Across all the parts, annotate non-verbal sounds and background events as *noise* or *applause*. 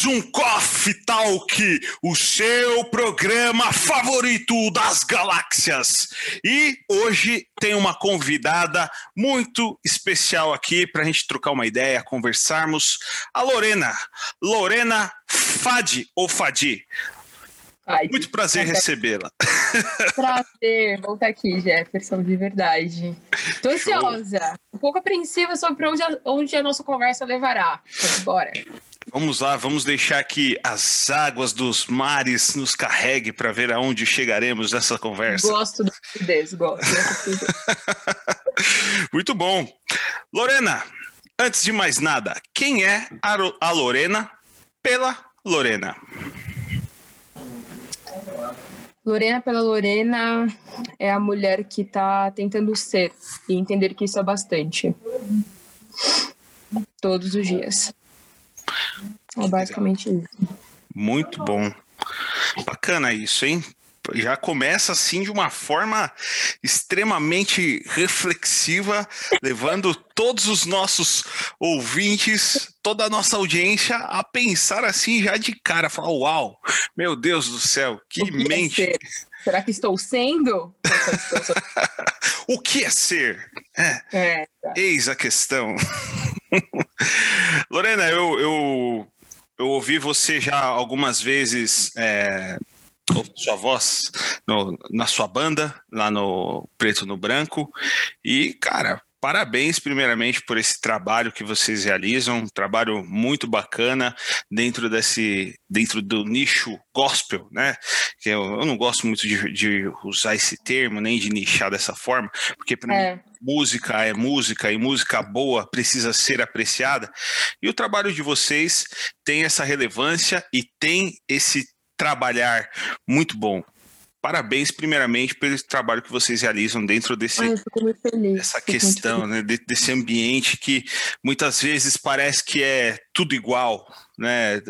mais um Coffee Talk, o seu programa favorito das galáxias. E hoje tem uma convidada muito especial aqui para a gente trocar uma ideia, conversarmos. A Lorena, Lorena Fadi ou Fadi. Ai, Muito prazer recebê-la. Prazer, voltar aqui, Jefferson, de verdade. Tô ansiosa, um pouco apreensiva sobre onde a, onde a nossa conversa levará. Embora. Vamos lá, vamos deixar que as águas dos mares nos carreguem para ver aonde chegaremos nessa conversa. Gosto do fluidez, gosto. *laughs* Muito bom. Lorena, antes de mais nada, quem é a Lorena pela Lorena? Lorena pela Lorena é a mulher que está tentando ser e entender que isso é bastante. Todos os dias. É basicamente isso. Muito bom. Bacana isso, hein? já começa assim de uma forma extremamente reflexiva, levando todos os nossos ouvintes, toda a nossa audiência a pensar assim já de cara, falar: "Uau, meu Deus do céu, que, que mente". É Será que estou sendo? *laughs* o que é ser? É. é tá. Eis a questão. *laughs* Lorena, eu, eu, eu ouvi você já algumas vezes é, sua voz no, na sua banda, lá no Preto no Branco. E, cara, parabéns primeiramente por esse trabalho que vocês realizam, um trabalho muito bacana dentro desse dentro do nicho gospel, né? Que eu, eu não gosto muito de, de, usar esse termo nem de nichar dessa forma, porque para é. mim música é música e música boa precisa ser apreciada. E o trabalho de vocês tem essa relevância e tem esse trabalhar muito bom. Parabéns, primeiramente, pelo trabalho que vocês realizam dentro desse, Ai, dessa questão, né, desse ambiente que muitas vezes parece que é tudo igual, né,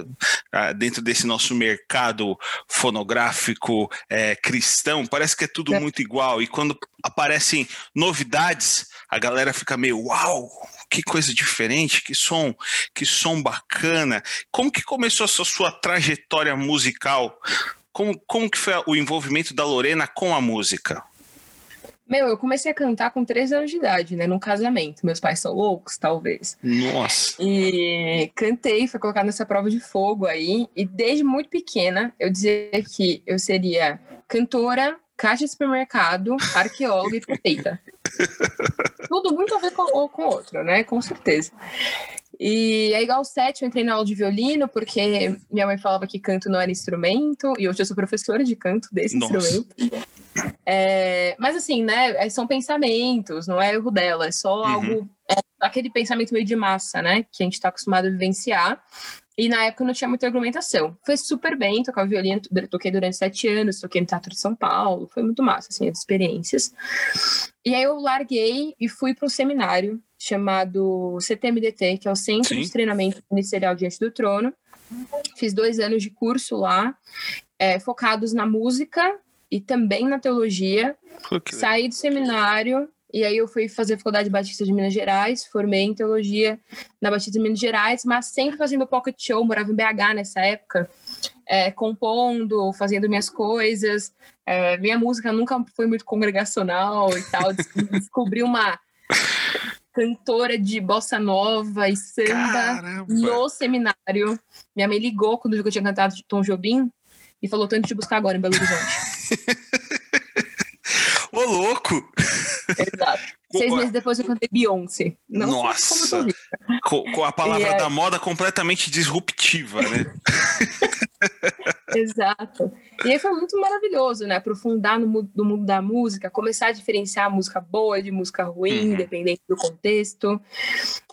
dentro desse nosso mercado fonográfico é, cristão, parece que é tudo é. muito igual. E quando aparecem novidades, a galera fica meio uau, que coisa diferente, que som, que som bacana. Como que começou essa sua trajetória musical? Como, como que foi o envolvimento da Lorena com a música? Meu, eu comecei a cantar com três anos de idade, né? Num casamento. Meus pais são loucos, talvez. Nossa! E cantei, fui colocada nessa prova de fogo aí. E desde muito pequena, eu dizia que eu seria cantora, caixa de supermercado, arqueóloga e prefeita. *laughs* Tudo muito a ver com o com outro, né? Com certeza. E aí, igual sete, eu entrei na aula de violino, porque minha mãe falava que canto não era instrumento, e hoje eu sou professora de canto desse Nossa. instrumento. É, mas assim, né, é, são pensamentos, não é erro dela, é só uhum. algo, é aquele pensamento meio de massa, né, que a gente está acostumado a vivenciar. E na época não tinha muita argumentação. Foi super bem tocar violino, toquei durante sete anos, toquei no Teatro de São Paulo, foi muito massa, assim, as experiências. E aí eu larguei e fui para um seminário chamado CTMDT, que é o Centro Sim. de Treinamento Ministerial Diante do Trono. Fiz dois anos de curso lá, é, focados na música e também na teologia. Okay. Saí do seminário e aí eu fui fazer a Faculdade Batista de Minas Gerais, formei em teologia na Batista de Minas Gerais, mas sempre fazendo pocket show, morava em BH nessa época, é, compondo, fazendo minhas coisas. É, minha música nunca foi muito congregacional e tal. *laughs* Descobri uma cantora de bossa nova e samba Caramba. no seminário. Minha mãe ligou quando viu que eu tinha cantado de Tom Jobim e falou: tanto te buscar agora em Belo Horizonte. *laughs* Ô, louco! Exato. Seis meses depois eu cantei Beyoncé. Não Nossa! Com, com, a palavra é... da moda completamente disruptiva, né? *laughs* Exato. E aí foi muito maravilhoso, né? Aprofundar no, no, mundo da música, começar a diferenciar a música boa de música ruim, uhum. dependendo do contexto.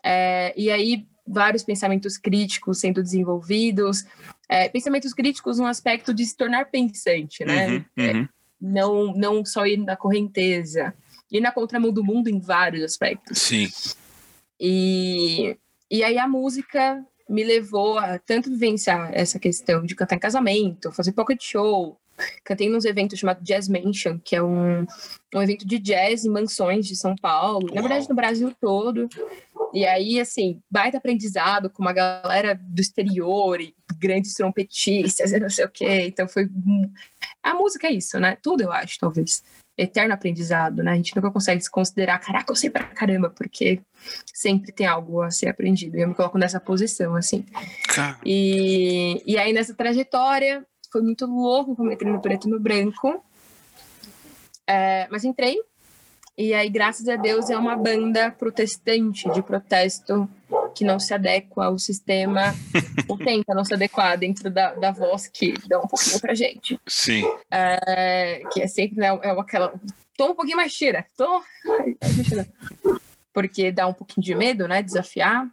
É, e aí, vários pensamentos críticos sendo desenvolvidos. É, pensamentos críticos no aspecto de se tornar pensante, né? Uhum, uhum. É, não, não só ir na correnteza, ir na contramão do mundo em vários aspectos. Sim. E, e aí a música me levou a tanto vivenciar essa questão de cantar em casamento, fazer pocket show. Cantei nos eventos chamado Jazz Mansion, que é um, um evento de jazz em mansões de São Paulo, na verdade no Brasil todo. E aí, assim, baita aprendizado com uma galera do exterior, e grandes trompetistas e não sei o quê. Então foi. A música é isso, né? Tudo eu acho, talvez. Eterno aprendizado, né? A gente nunca consegue se considerar, caraca, eu sei pra caramba, porque sempre tem algo a ser aprendido. E eu me coloco nessa posição, assim. E, e aí, nessa trajetória, foi muito louco como entrei no preto e no branco. É, mas entrei, e aí, graças a Deus, é uma banda protestante de protesto que não se adequa ao sistema, *laughs* ou tenta não se adequar dentro da, da voz que dá um pouquinho pra gente. Sim. É, que é sempre né, é aquela. Toma um pouquinho mais, tira. Toma. Porque dá um pouquinho de medo, né? Desafiar.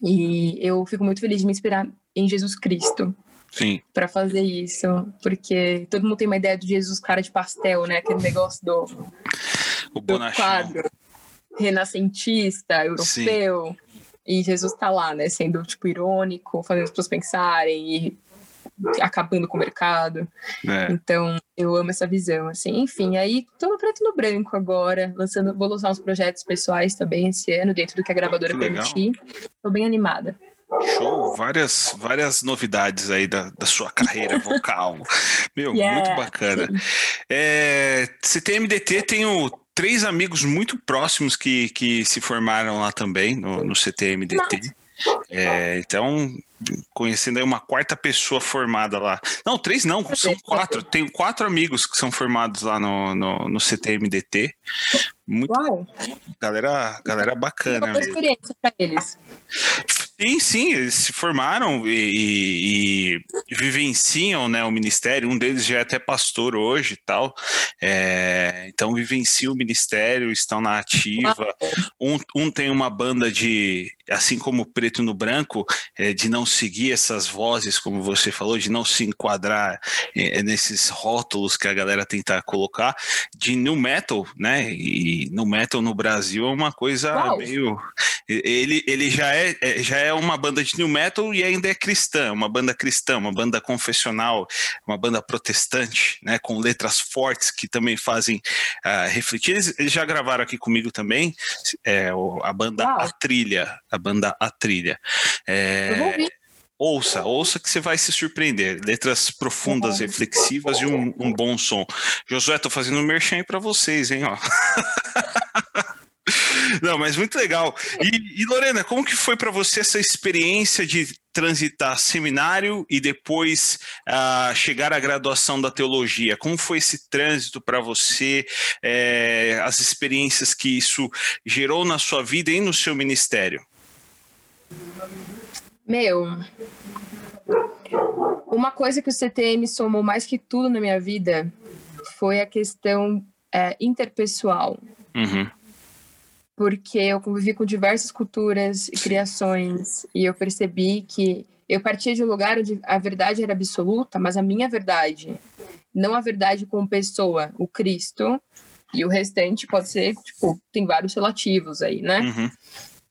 E eu fico muito feliz de me inspirar em Jesus Cristo. Sim. Para fazer isso, porque todo mundo tem uma ideia do Jesus cara de pastel, né? Aquele negócio do o do quadro renascentista, europeu. Sim. E Jesus tá lá, né? Sendo, tipo, irônico, fazendo as pessoas pensarem e acabando com o mercado. É. Então, eu amo essa visão, assim. Enfim, aí tô no preto e no branco agora, lançando, vou lançar uns projetos pessoais também esse ano, dentro do que a gravadora permitir. Tô bem animada. Show, várias, várias novidades aí da, da sua carreira *laughs* vocal. Meu, yeah. muito bacana. É, CTMDT tem o três amigos muito próximos que, que se formaram lá também, no, no CTMDT. É, então, conhecendo aí uma quarta pessoa formada lá. Não, três não, são quatro. Tenho quatro amigos que são formados lá no, no, no CTMDT. Muito, Uau. Galera, galera bacana. Uma experiência para eles. Sim, sim, eles se formaram e, e, e, vivenciam né, o ministério. Um deles já é até pastor hoje e tal. É, então vivenciam o ministério, estão na ativa. Um, um tem uma banda de, assim como o Preto no Branco, é, de não seguir essas vozes, como você falou, de não se enquadrar é, nesses rótulos que a galera tenta colocar, de new metal, né? E no metal no Brasil é uma coisa Uau. meio. Ele, ele já é, é já é é uma banda de new metal e ainda é cristã, uma banda cristã, uma banda confessional, uma banda protestante, né, com letras fortes que também fazem uh, refletir. Eles, eles, já gravaram aqui comigo também, é, a banda Uau. A Trilha, a banda A Trilha. É, Eu vou ouvir. Ouça, ouça que você vai se surpreender. Letras profundas, reflexivas e um, um bom som. Josué, tô fazendo um merchan para vocês, hein, ó. *laughs* Não, mas muito legal. E, e Lorena, como que foi para você essa experiência de transitar seminário e depois uh, chegar à graduação da teologia? Como foi esse trânsito para você? É, as experiências que isso gerou na sua vida e no seu ministério? Meu, uma coisa que o CTM somou mais que tudo na minha vida foi a questão é, interpessoal. Uhum porque eu convivi com diversas culturas e criações e eu percebi que eu partia de um lugar onde a verdade era absoluta, mas a minha verdade, não a verdade como pessoa, o Cristo, e o restante pode ser, tipo, tem vários relativos aí, né? Uhum.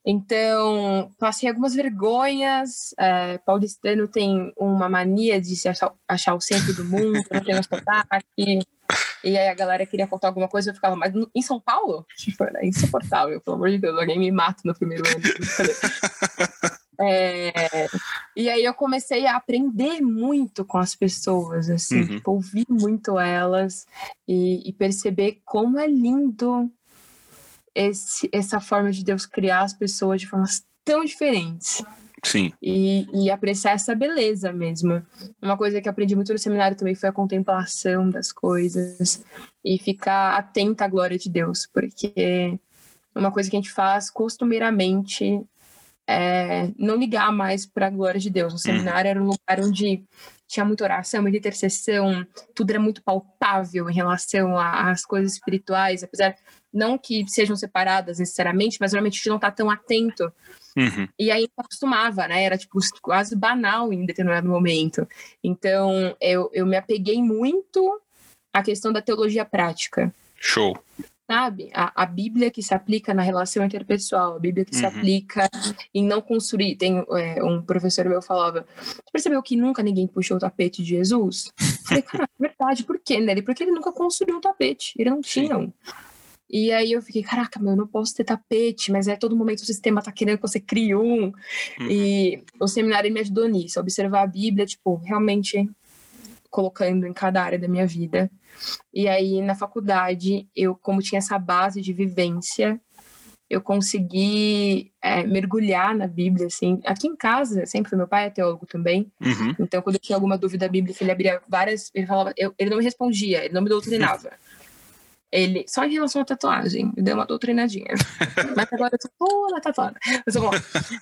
Então, passei algumas vergonhas. É, paulistano tem uma mania de se achar, achar o centro do mundo, não tem um sotaque. E aí a galera queria contar alguma coisa, eu ficava, mas em São Paulo? Tipo, era insuportável, pelo amor de Deus, alguém me mata no primeiro ano. *laughs* é, e aí eu comecei a aprender muito com as pessoas, assim, uhum. tipo, ouvir muito elas e, e perceber como é lindo esse, essa forma de Deus criar as pessoas de formas tão diferentes. Sim. E, e apreciar essa beleza mesmo. Uma coisa que aprendi muito no seminário também foi a contemplação das coisas e ficar atenta à glória de Deus, porque uma coisa que a gente faz costumeiramente é não ligar mais para a glória de Deus. O seminário era um lugar onde tinha muita oração, muita intercessão, tudo era muito palpável em relação às coisas espirituais, apesar não que sejam separadas necessariamente, mas normalmente a gente não está tão atento Uhum. E aí acostumava, né? Era tipo quase banal em determinado momento. Então eu, eu me apeguei muito à questão da teologia prática. Show. Sabe? A, a Bíblia que se aplica na relação interpessoal, a Bíblia que uhum. se aplica em não construir. Tem é, um professor meu falava: Você percebeu que nunca ninguém puxou o tapete de Jesus? Eu falei, cara, é verdade, por quê, né? Porque ele nunca construiu um tapete, ele não tinha um. E aí eu fiquei, caraca, meu, eu não posso ter tapete, mas é todo momento o sistema tá querendo que você crie um. Uhum. E o seminário me ajudou nisso, observar a Bíblia, tipo, realmente colocando em cada área da minha vida. E aí na faculdade, eu como tinha essa base de vivência, eu consegui é, mergulhar na Bíblia, assim. Aqui em casa, sempre meu pai é teólogo também. Uhum. Então, quando eu tinha alguma dúvida da Bíblia, ele abria várias, ele falava, eu, ele não me respondia, ele não me doutrinava. Ele, só em relação à tatuagem, me deu uma doutrinadinha. *laughs* Mas agora eu tô toda tatuada. Mas, bom,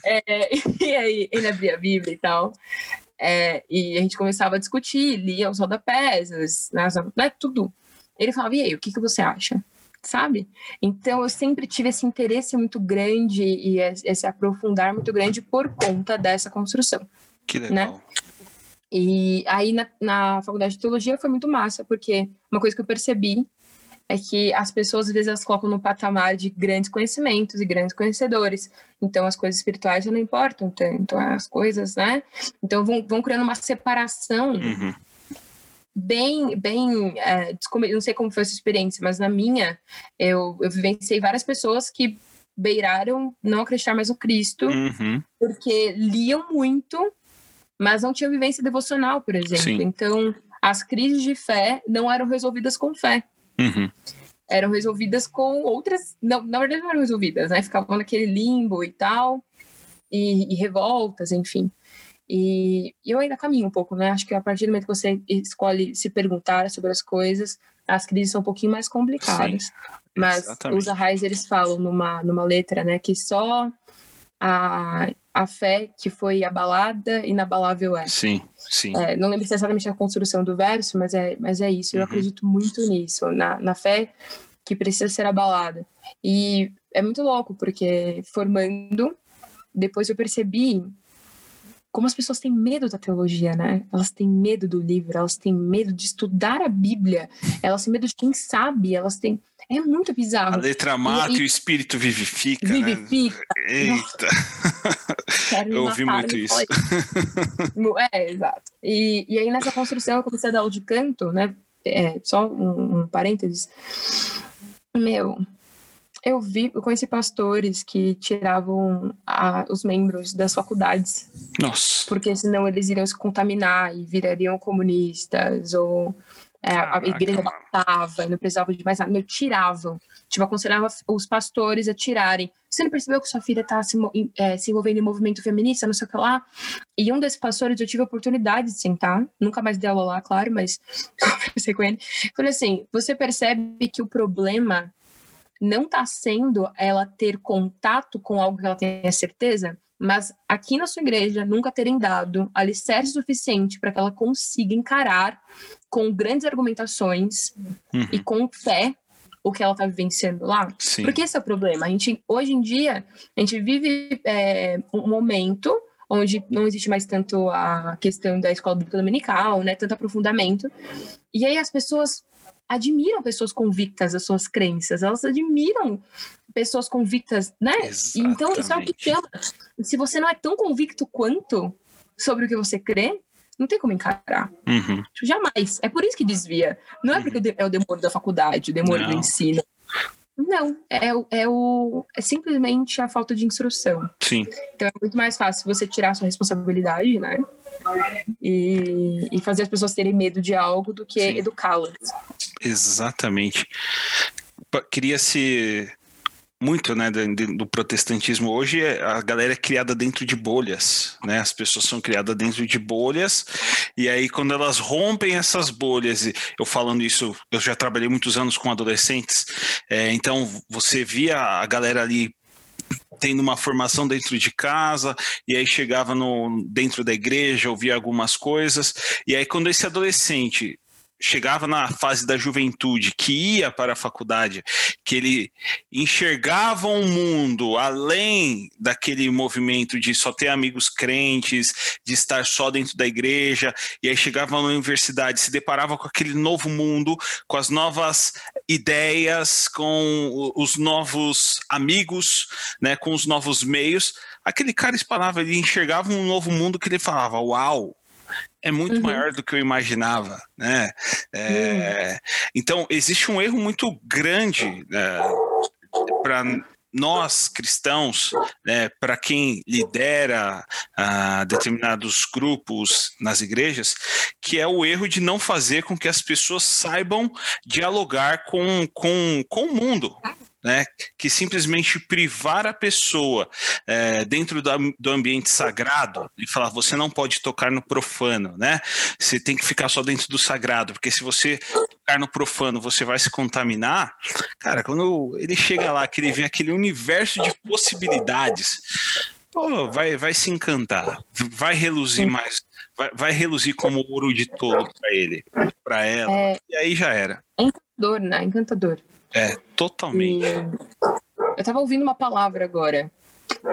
é, *laughs* e aí, ele abria a Bíblia e tal. É, e a gente começava a discutir, lia os rodapés, né, né, tudo. Ele falava, e aí, o que, que você acha? Sabe? Então, eu sempre tive esse interesse muito grande e esse aprofundar muito grande por conta dessa construção. Que né? legal. Né? E aí, na, na faculdade de teologia, foi muito massa, porque uma coisa que eu percebi é que as pessoas às vezes elas colocam no patamar de grandes conhecimentos e grandes conhecedores. Então as coisas espirituais já não importam tanto, as coisas, né? Então vão, vão criando uma separação uhum. bem, bem, é, não sei como foi a sua experiência, mas na minha eu, eu vivenciei várias pessoas que beiraram não acreditar mais no Cristo, uhum. porque liam muito, mas não tinham vivência devocional, por exemplo. Sim. Então as crises de fé não eram resolvidas com fé. Uhum. Eram resolvidas com outras. Não, na verdade, não eram resolvidas, né? Ficavam naquele limbo e tal, e, e revoltas, enfim. E, e eu ainda caminho um pouco, né? Acho que a partir do momento que você escolhe se perguntar sobre as coisas, as crises são um pouquinho mais complicadas. Sim, Mas os arrais, eles falam numa, numa letra, né, que só a, a fé que foi abalada, inabalável é. Sim, sim. É, não lembro se exatamente a construção do verso, mas é, mas é isso. Eu uhum. acredito muito nisso, na, na fé que precisa ser abalada. E é muito louco, porque formando, depois eu percebi como as pessoas têm medo da teologia, né? Elas têm medo do livro, elas têm medo de estudar a Bíblia, elas têm medo de quem sabe, elas têm. É muito bizarro. A letra mata e, e o espírito vivifica. Né? Vivifica. Né? Eita. eu ouvi muito isso. é, exato. E, e aí nessa construção eu comecei a dar aula de canto, né? É, só um, um parênteses. Meu, eu vi, eu conheci pastores que tiravam a, os membros das faculdades. Nossa. Porque senão eles iriam se contaminar e virariam comunistas, ou é, a igreja matava, não precisava de mais nada. Tiravam. Tipo, aconselhava os pastores a tirarem. Você não percebeu que sua filha está se, é, se, envolvendo em movimento feminista, não sei o que lá? E um desses pastores, eu tive a oportunidade de sentar, nunca mais dei aula lá, claro, mas *laughs* conversei com ele. Falei assim: você percebe que o problema não está sendo ela ter contato com algo que ela tenha certeza, mas aqui na sua igreja nunca terem dado alicerce suficiente para que ela consiga encarar com grandes argumentações uhum. e com fé o que ela está vivenciando lá. Sim. Porque esse é o problema. A gente, hoje em dia, a gente vive é, um momento onde não existe mais tanto a questão da escola bíblica dominical, né, tanto aprofundamento. E aí as pessoas admiram pessoas convictas das suas crenças, elas admiram pessoas convictas, né? Exatamente. Então, isso é o que chama. Se você não é tão convicto quanto sobre o que você crê, não tem como encarar. Uhum. Jamais. É por isso que desvia. Não é porque uhum. é o demônio da faculdade, o demônio não. do ensino. Não, é, é, o, é simplesmente a falta de instrução. Sim. Então é muito mais fácil você tirar a sua responsabilidade, né? E, e fazer as pessoas terem medo de algo do que educá-las. Exatamente. Queria se muito né, do, protestantismo hoje, é, a galera é criada dentro de bolhas, né? As pessoas são criadas dentro de bolhas, e aí quando elas rompem essas bolhas, eu falando isso, eu já trabalhei muitos anos com adolescentes, é, então você via a galera ali tendo uma formação dentro de casa, e aí chegava no, dentro da igreja, ouvia algumas coisas, e aí quando esse adolescente chegava na fase da juventude, que ia para a faculdade, que ele enxergava um mundo além daquele movimento de só ter amigos crentes, de estar só dentro da igreja, e aí chegava na universidade, se deparava com aquele novo mundo, com as novas ideias, com os novos amigos, né, com os novos meios. Aquele cara espalhava, ele enxergava um novo mundo que ele falava: "Uau, é muito uhum. maior do que eu imaginava, né? É, uhum. Então existe um erro muito grande né, para nós cristãos, né, para quem lidera uh, determinados grupos nas igrejas, que é o erro de não fazer com que as pessoas saibam dialogar com, com, com o mundo, né, que simplesmente privar a pessoa é, dentro do, do, ambiente sagrado e falar você não pode tocar no profano, né? Você tem que ficar só dentro do sagrado, porque se você tocar no profano você vai se contaminar. Cara, quando ele chega lá, que ele vê aquele universo de possibilidades, pô, vai, vai se encantar, vai reluzir mais, vai, vai reluzir como ouro de tolo para ele, para ela, é... e aí já era. Encantador, né? Encantador. É, totalmente. E eu tava ouvindo uma palavra agora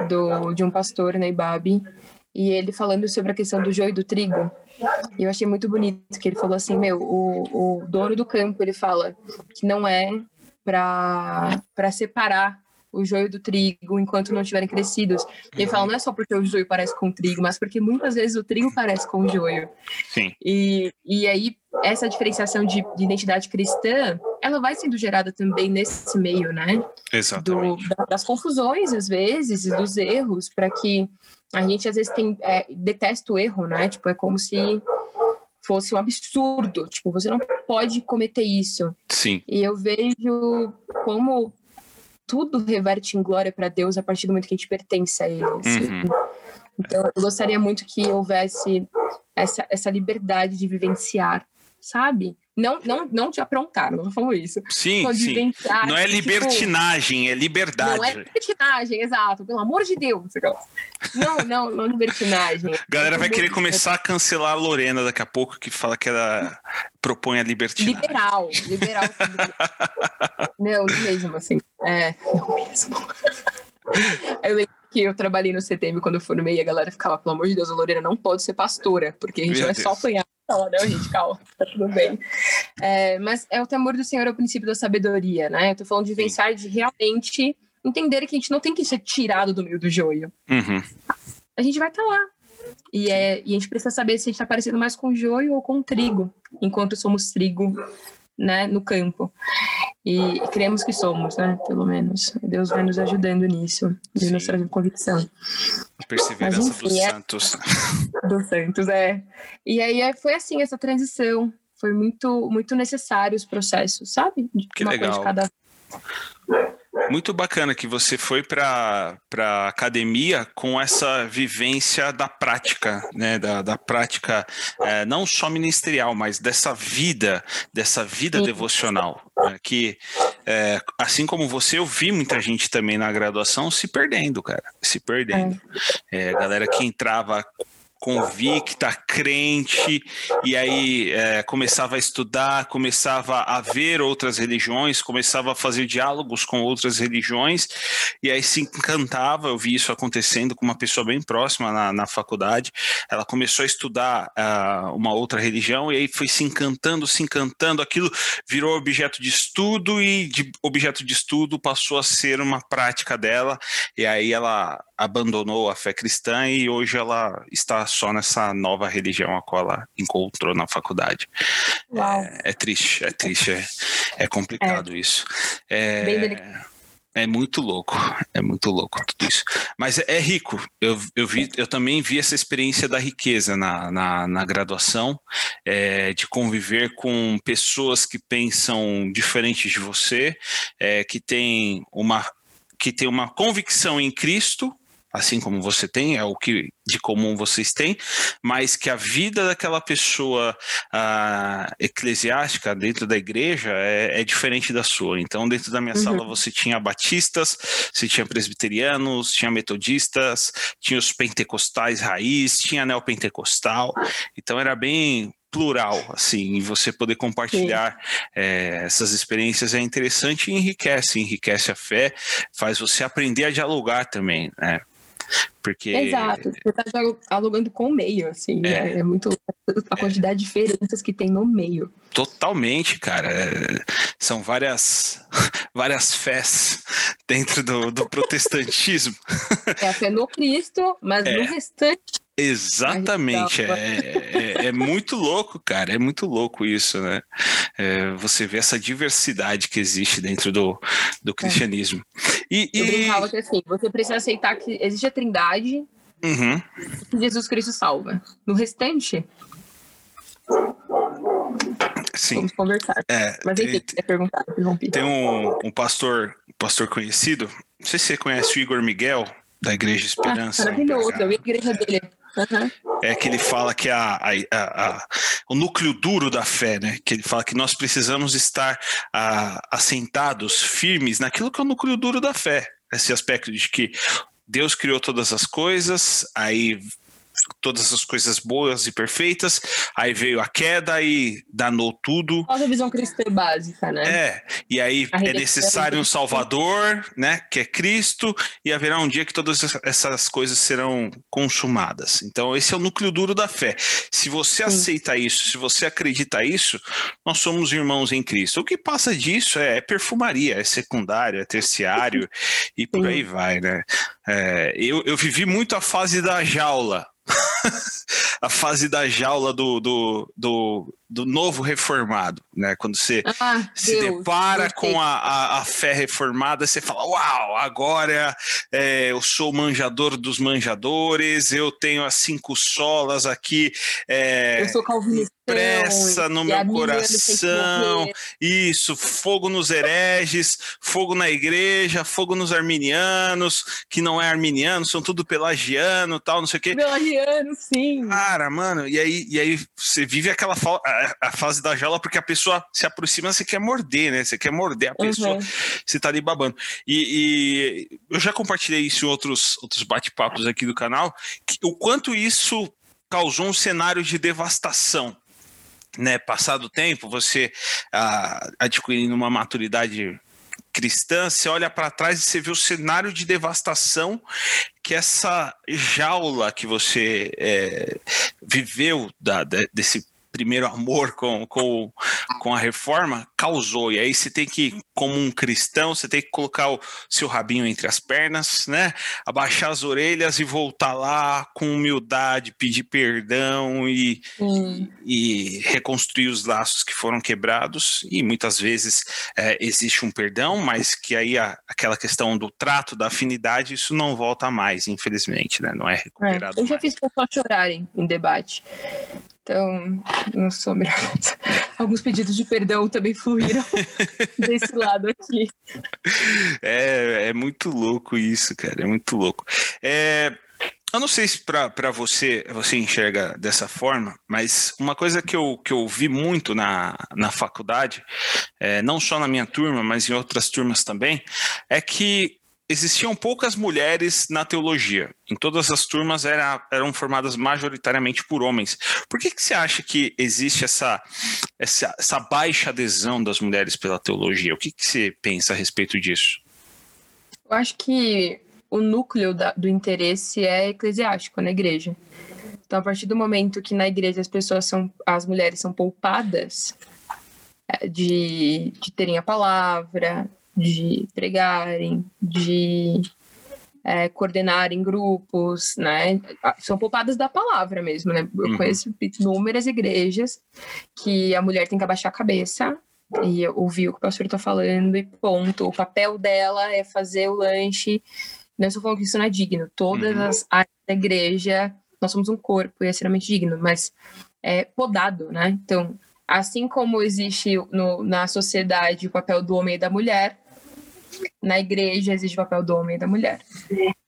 do, de um pastor na Ibabe, e ele falando sobre a questão do joio e do trigo. E eu achei muito bonito que ele falou assim, meu, o, o dono do campo, ele fala que não é para separar o joio do trigo enquanto não estiverem crescidos. E ele fala, não é só porque o joio parece com o trigo, mas porque muitas vezes o trigo parece com o joio. Sim. E, e aí, essa diferenciação de, de identidade cristã, ela vai sendo gerada também nesse meio, né? Exatamente. Do, das confusões, às vezes, e dos erros, para que a gente, às vezes, tem, é, detesta o erro, né? Tipo, é como se fosse um absurdo. Tipo, você não pode cometer isso. Sim. E eu vejo como tudo reverte em glória para Deus a partir do momento que a gente pertence a Ele. Assim. Uhum. Então, eu gostaria muito que houvesse essa, essa liberdade de vivenciar, sabe? Não, não, não te aprontar, não falou isso. Sim, sim. Não é tipo, libertinagem, tipo, é liberdade. Não é libertinagem, exato. Pelo amor de Deus. Não, não, não libertinagem. A *laughs* galera vai querer começar a cancelar a Lorena daqui a pouco, que fala que ela propõe a libertinagem. Liberal, liberal. *laughs* não, mesmo, assim. É, não mesmo. *laughs* Eu lembro que eu trabalhei no CTM quando eu formei e a galera ficava, pelo amor de Deus, a Lorena não pode ser pastora, porque a gente Meu vai Deus. só apanhar. Não, não, gente, calma, tá tudo bem. É, mas é o temor do Senhor é o princípio da sabedoria, né? Eu tô falando de pensar de realmente entender que a gente não tem que ser tirado do meio do joio. Uhum. A gente vai estar tá lá. E, é, e a gente precisa saber se a gente está parecendo mais com joio ou com trigo, enquanto somos trigo né, no campo. E cremos que somos, né? Pelo menos. Deus vai nos ajudando nisso, de nos trazer convicção. Perseverança Mas, enfim, dos é... santos. *laughs* Dos santos, é. E aí é, foi assim essa transição. Foi muito, muito necessário os processos, sabe? De que legal. Cada... Muito bacana que você foi para a academia com essa vivência da prática, né? da, da prática é, não só ministerial, mas dessa vida, dessa vida Sim. devocional. Né? Que, é, assim como você, eu vi muita gente também na graduação se perdendo, cara, se perdendo. É. é galera que entrava convicta, crente, e aí é, começava a estudar, começava a ver outras religiões, começava a fazer diálogos com outras religiões, e aí se encantava. Eu vi isso acontecendo com uma pessoa bem próxima na, na faculdade. Ela começou a estudar uh, uma outra religião, e aí foi se encantando, se encantando. Aquilo virou objeto de estudo, e de objeto de estudo passou a ser uma prática dela, e aí ela abandonou a fé cristã e hoje ela está só nessa nova religião a qual ela encontrou na faculdade. É, é, triste, é triste, é, é complicado é. isso. É, é muito louco, é muito louco tudo isso. Mas é, é, rico. Eu, eu, vi, eu também vi essa experiência da riqueza na, na, na graduação, é, de conviver com pessoas que pensam diferente de você, que tem uma que tem uma convicção em Cristo, assim como você tem, é o que de comum vocês têm, mas que a vida daquela pessoa uh, eclesiástica dentro da igreja é, é, diferente da sua. Então, dentro da minha uhum. sala você tinha batistas, você tinha presbiterianos, tinha metodistas, tinha os pentecostais raiz, tinha neopentecostal. Então, era bem plural, assim, e você poder compartilhar é, essas experiências é interessante e enriquece, enriquece a fé, faz você aprender a dialogar também, né? Porque... Exato, você está alugando com o meio, assim, é, é, é muito a quantidade é. de diferenças que tem no meio. Totalmente, cara. É, são várias, *laughs* várias fés dentro do, do protestantismo. É a fé no Cristo, mas é. no restante Exatamente, é, é, é, é, muito louco, cara. É muito louco isso, né? É, você vê essa diversidade que existe dentro do, do cristianismo. E, Eu brincava que assim, você precisa aceitar que existe a trindade uhum. que Jesus Cristo salva. No restante, Sim. Vamos conversar. É, Mas enfim, tem, perguntar, Tem um, um pastor, um pastor conhecido, não sei se você conhece o Igor Miguel, da Igreja Esperança. Ah, maravilhoso, eu vi a igreja dele. Uhum. É que ele fala que a, a, a, o núcleo duro da fé, né? Que ele fala que nós precisamos estar assentados, firmes naquilo que é o núcleo duro da fé. Esse aspecto de que Deus criou todas as coisas, aí todas as coisas boas e perfeitas, aí veio a queda e danou tudo. A visão cristã básica, né? É, e aí é necessário um Salvador, né, que é Cristo, e haverá um dia que todas essas coisas serão consumadas. Então, esse é o núcleo duro da fé. Se você Sim. aceita isso, se você acredita isso, nós somos irmãos em Cristo. O que passa disso é perfumaria, é secundário, é terciário, *laughs* e por Sim. aí vai, né? É, eu, eu vivi muito a fase da jaula, a fase da jaula do, do, do, do novo reformado, né? Quando você ah, se Deus, depara Deus com a, a, a, fé reformada, você fala: Uau, agora é, eu sou o manjador dos manjadores, eu tenho as cinco solas aqui. É, eu sou calvinista pressa no meu coração. Isso, fogo nos hereges, fogo na igreja, fogo nos arminianos, que não é arminiano, são tudo pelagiano, tal, não sei o quê. Pelagiano, sim. Cara, mano, e aí, e aí você vive aquela a, a fase da jaula porque a pessoa se aproxima, você quer morder, né? Você quer morder a pessoa, uhum. você tá ali babando. E, e, eu já compartilhei isso em outros, outros bate-papos aqui do canal, que, o quanto isso causou um cenário de devastação né, passado o tempo, você ah, adquirindo uma maturidade cristã, você olha para trás e você vê o cenário de devastação que essa jaula que você é, viveu da, desse primeiro amor com, com, com a reforma causou. E aí você tem que, como um cristão, você tem que colocar o seu rabinho entre as pernas, né? Abaixar as orelhas e voltar lá com humildade, pedir perdão e, e reconstruir os laços que foram quebrados. E muitas vezes é, existe um perdão, mas que aí a, aquela questão do trato, da afinidade, isso não volta mais, infelizmente, né? Não é recuperado. É, eu já mais. fiz pessoas chorarem em debate. Então, não sou melhor. Alguns pedidos de perdão também fluíram *laughs* desse lado aqui. É, é muito louco isso, cara. É muito louco. É, eu não sei se para você você enxerga dessa forma, mas uma coisa que eu, que eu vi muito na, na faculdade, é, não só na minha turma, mas em outras turmas também, é que existiam poucas mulheres na teologia. Em todas as turmas era, eram formadas majoritariamente por homens. Por que, que você acha que existe essa, essa, essa baixa adesão das mulheres pela teologia? O que, que você pensa a respeito disso? Eu acho que o núcleo da, do interesse é eclesiástico na igreja. Então, a partir do momento que na igreja as pessoas são, as mulheres são poupadas é, de, de terem a palavra, de pregarem, de é, coordenarem grupos, né? São poupadas da palavra mesmo, né? Eu uhum. conheço inúmeras igrejas que a mulher tem que abaixar a cabeça e ouvir o que o pastor está falando e ponto. O papel dela é fazer o lanche. Não estou falando que isso não é digno. Todas uhum. as áreas da igreja, nós somos um corpo e é extremamente digno, mas é podado, né? Então, assim como existe no, na sociedade o papel do homem e da mulher, na igreja existe o papel do homem e da mulher.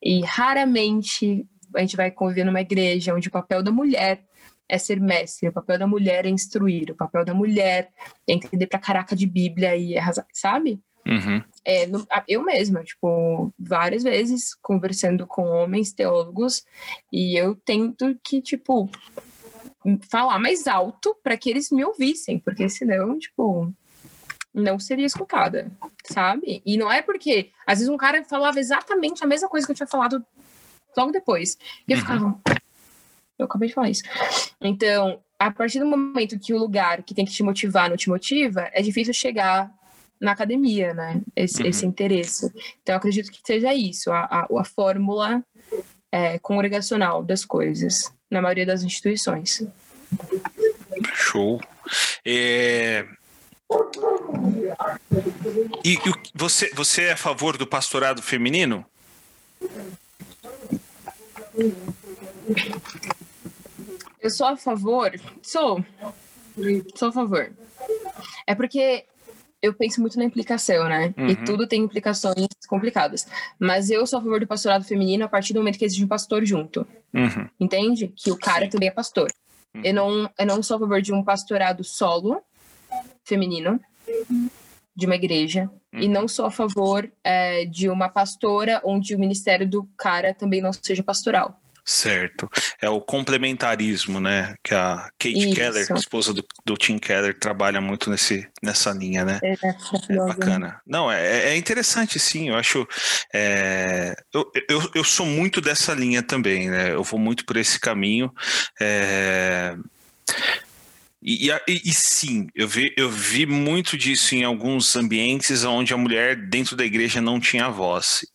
E raramente a gente vai conviver numa igreja onde o papel da mulher é ser mestre, o papel da mulher é instruir, o papel da mulher é entender pra caraca de Bíblia e arrasar, sabe? Uhum. É, eu mesma, tipo, várias vezes conversando com homens teólogos e eu tento que, tipo, falar mais alto para que eles me ouvissem, porque senão, tipo, não seria escutada, sabe? E não é porque, às vezes, um cara falava exatamente a mesma coisa que eu tinha falado logo depois. E eu uhum. ficava. Eu acabei de falar isso. Então, a partir do momento que o lugar que tem que te motivar não te motiva, é difícil chegar na academia, né? Esse, uhum. esse interesse. Então, acredito que seja isso, a, a, a fórmula é, congregacional das coisas, na maioria das instituições. Show. É... E, e você, você é a favor do pastorado feminino? Eu sou a favor. Sou. Sou a favor. É porque eu penso muito na implicação, né? Uhum. E tudo tem implicações complicadas. Mas eu sou a favor do pastorado feminino a partir do momento que existe um pastor junto. Uhum. Entende? Que o cara Sim. também é pastor. Uhum. Eu, não, eu não sou a favor de um pastorado solo feminino de uma igreja. E não sou a favor é, de uma pastora onde o ministério do cara também não seja pastoral. Certo. É o complementarismo, né? Que a Kate Isso. Keller, esposa do, do, Tim Keller, trabalha muito nesse, nessa linha, né? É, é, é bacana. Não, é, é interessante, sim. Eu acho. É, eu, eu, eu sou muito dessa linha também, né? Eu vou muito por esse caminho. É, e, e, e, sim, eu vi, eu vi muito disso em alguns ambientes onde a mulher dentro da igreja não tinha voz.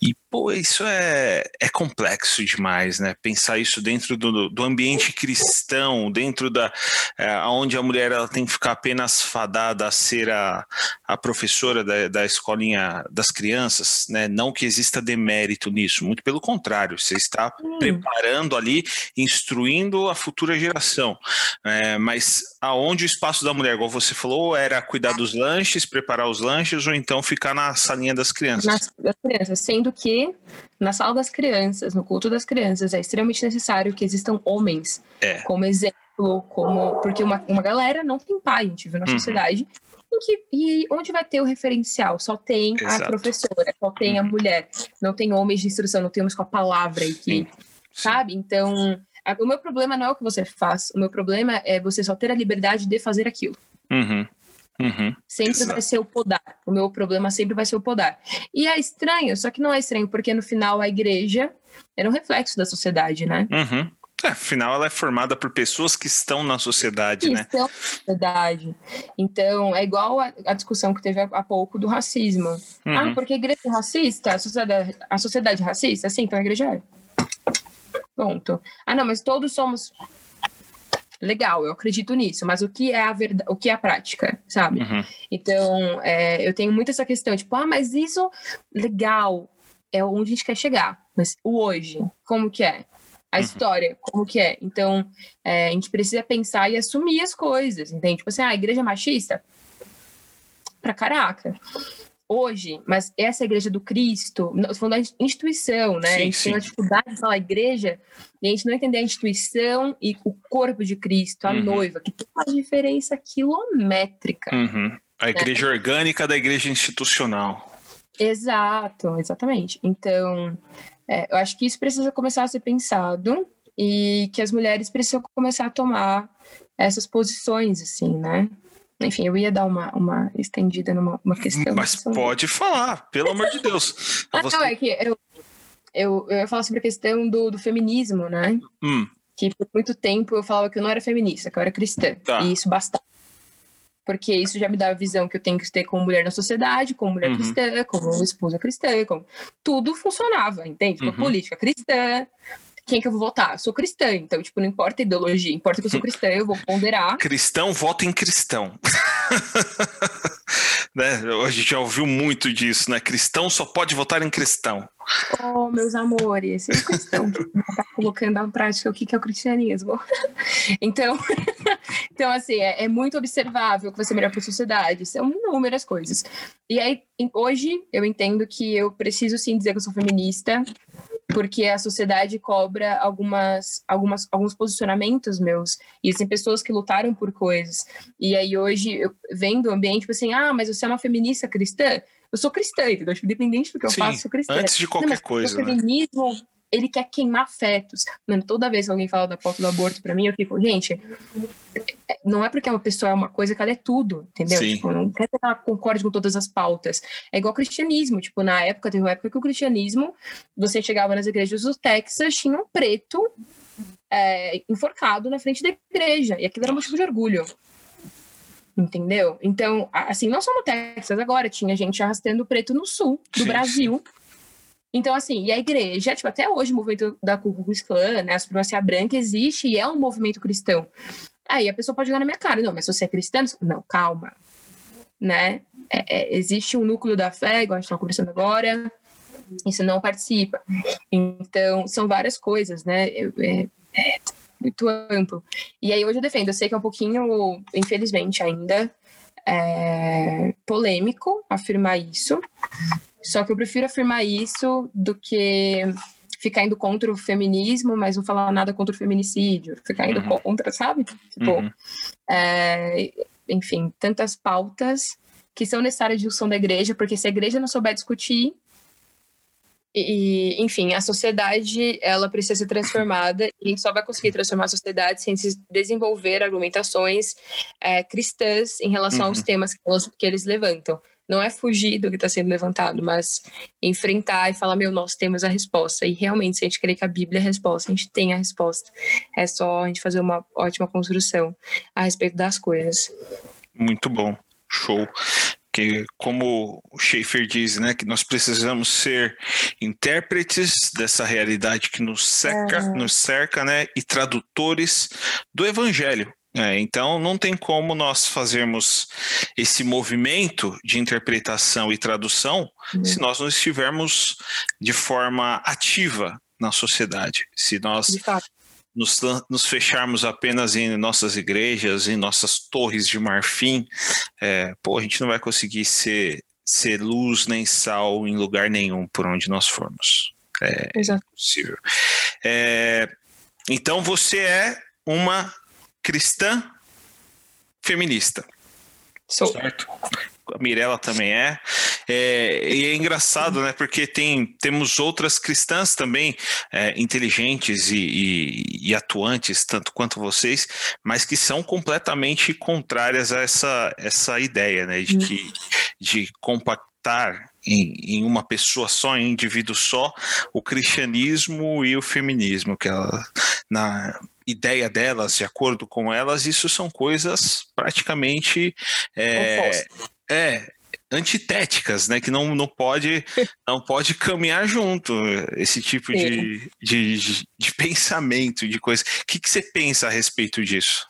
E, pô, isso é, é complexo demais, né? Pensar isso dentro do, do ambiente cristão, dentro da. É, onde a mulher ela tem que ficar apenas fadada a ser a, a professora da, da escolinha das crianças, né? Não que exista demérito nisso, muito pelo contrário, você está hum. preparando ali, instruindo a futura geração. É, mas aonde o espaço da mulher, igual você falou, era cuidar dos lanches, preparar os lanches, ou então ficar na salinha das crianças? Nas, das crianças, sendo que na sala das crianças, no culto das crianças, é extremamente necessário que existam homens é. como exemplo, como porque uma, uma galera não tem pai, a gente na uhum. sociedade que, e onde vai ter o referencial? Só tem Exato. a professora, só tem a uhum. mulher, não tem homens de instrução, não temos com a palavra aqui, Sim. sabe? Então, o meu problema não é o que você faz, o meu problema é você só ter a liberdade de fazer aquilo. Uhum. Uhum, sempre exato. vai ser o podar. O meu problema sempre vai ser o podar. E é estranho, só que não é estranho, porque no final a igreja era um reflexo da sociedade, né? Uhum. É, afinal, ela é formada por pessoas que estão na sociedade, que né? Estão na sociedade. Então, é igual a, a discussão que teve há pouco do racismo. Uhum. Ah, porque a igreja é racista, a sociedade, a sociedade é racista? Sim, então a igreja é. Ponto. Ah, não, mas todos somos legal, eu acredito nisso, mas o que é a verdade, o que é a prática, sabe? Uhum. Então, é, eu tenho muito essa questão, tipo, ah, mas isso, legal, é onde a gente quer chegar, mas o hoje, como que é? A uhum. história, como que é? Então, é, a gente precisa pensar e assumir as coisas, entende? Tipo assim, ah, a igreja é machista? Pra caraca hoje, mas essa é igreja do Cristo, nós falando da instituição, né? Sim, a gente sim. tem uma dificuldade de falar igreja e a gente não entender a instituição e o corpo de Cristo, a uhum. noiva, que tem uma diferença quilométrica. Uhum. A né? igreja né? orgânica da igreja institucional. Exato, exatamente. Então, é, eu acho que isso precisa começar a ser pensado e que as mulheres precisam começar a tomar essas posições, assim, né? Enfim, eu ia dar uma, uma estendida numa uma questão. Mas pode falar, pelo amor de Deus. ah, você... não, é que eu, eu, eu ia falar sobre a questão do, do feminismo, né? Hum. Que por muito tempo eu falava que eu não era feminista, que eu era cristã. Tá. E isso bastava. Porque isso já me dá a visão que eu tenho que ter como mulher na sociedade, como mulher uhum. cristã, como esposa cristã, como... tudo funcionava, entende? Uhum. política cristã, quem que eu vou votar? Eu sou cristã, então, tipo, não importa a ideologia, importa que eu sou cristã, eu vou ponderar. Cristão vota em cristão. *laughs* né? A gente já ouviu muito disso, né? Cristão só pode votar em cristão. Oh, meus amores, eu cristão tá colocando na prática o que, que é o cristianismo. *laughs* então, *laughs* então, assim, é, é muito observável que vai ser melhor para a sociedade, são inúmeras coisas. E aí, hoje, eu entendo que eu preciso sim dizer que eu sou feminista, porque a sociedade cobra algumas, algumas, alguns posicionamentos meus. E existem pessoas que lutaram por coisas. E aí hoje, eu vendo o ambiente, tipo assim, ah, mas você é uma feminista cristã? Eu sou cristã, entendeu? Tipo, independente do que eu Sim, faço, eu sou cristã. Antes de qualquer Não, coisa. O né? Ele quer queimar fetos. Mano, toda vez que alguém fala da pauta do aborto pra mim, eu fico, gente, não é porque uma pessoa é uma coisa que ela é tudo, entendeu? Sim. Tipo, não quer que ela concorde com todas as pautas. É igual cristianismo. Tipo, na época, teve uma época que o cristianismo, você chegava nas igrejas do Texas, tinha um preto é, enforcado na frente da igreja. E aquilo era motivo de orgulho. Entendeu? Então, assim, não só no Texas agora, tinha gente arrastando preto no sul do sim, Brasil. Então, assim, e a igreja, tipo, até hoje o movimento da Ku Klux Klan, né, a supremacia branca existe e é um movimento cristão. Aí a pessoa pode jogar na minha cara, não, mas você é cristã? Não, calma, né? É, é, existe um núcleo da fé, igual a gente está conversando agora, isso não participa. Então, são várias coisas, né? É, é, muito amplo. E aí hoje eu defendo, eu sei que é um pouquinho, infelizmente ainda, é, polêmico afirmar isso, só que eu prefiro afirmar isso do que ficar indo contra o feminismo, mas não falar nada contra o feminicídio, ficar indo uhum. contra, sabe? Tipo, uhum. é, enfim, tantas pautas que são necessárias de discussão da igreja, porque se a igreja não souber discutir, e, enfim, a sociedade ela precisa ser transformada e a gente só vai conseguir transformar a sociedade sem desenvolver argumentações é, cristãs em relação uhum. aos temas que, elas, que eles levantam não é fugir do que está sendo levantado, mas enfrentar e falar, meu, nós temos a resposta. E realmente, se a gente crê que a Bíblia é a resposta, a gente tem a resposta. É só a gente fazer uma ótima construção a respeito das coisas. Muito bom. Show que como o Schaefer diz, né, que nós precisamos ser intérpretes dessa realidade que nos cerca, é. nos cerca, né, e tradutores do evangelho. É, então, não tem como nós fazermos esse movimento de interpretação e tradução uhum. se nós não estivermos de forma ativa na sociedade. Se nós nos, nos, fecharmos apenas em nossas igrejas, em nossas torres de marfim, é, pô, a gente não vai conseguir ser, ser luz nem sal em lugar nenhum por onde nós formos. É Exato. impossível. É, então, você é uma cristã feminista. Sou. Certo? A Mirella também é. é. E é engraçado, né? Porque tem, temos outras cristãs também é, inteligentes e, e, e, atuantes, tanto quanto vocês, mas que são completamente contrárias a essa, essa ideia, né? De, que, de compactar em, em, uma pessoa só, em um indivíduo só, o cristianismo e o feminismo, que ela, na, ideia delas, de acordo com elas, isso são coisas praticamente é, é antitéticas, né? Que não, não pode *laughs* não pode caminhar junto esse tipo de, de, de, de, pensamento, de coisa. O que, que você pensa a respeito disso?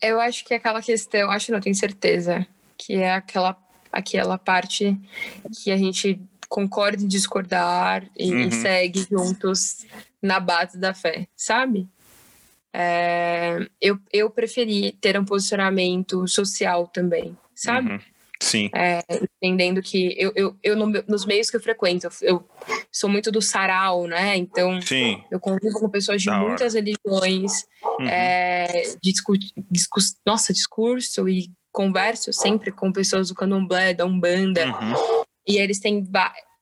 Eu acho que é aquela questão, acho não tenho certeza, que é aquela aquela parte que a gente concorda em discordar e, uhum. e segue juntos na base da fé, sabe? É, eu, eu preferi ter um posicionamento social também, sabe? Uhum. Sim. É, entendendo que eu, eu, eu no, nos meios que eu frequento, eu sou muito do sarau, né? Então, Sim. eu convivo com pessoas de da muitas hora. religiões, uhum. é, discu, discu, nossa, discurso e converso sempre com pessoas do candomblé, da Umbanda, uhum. e eles têm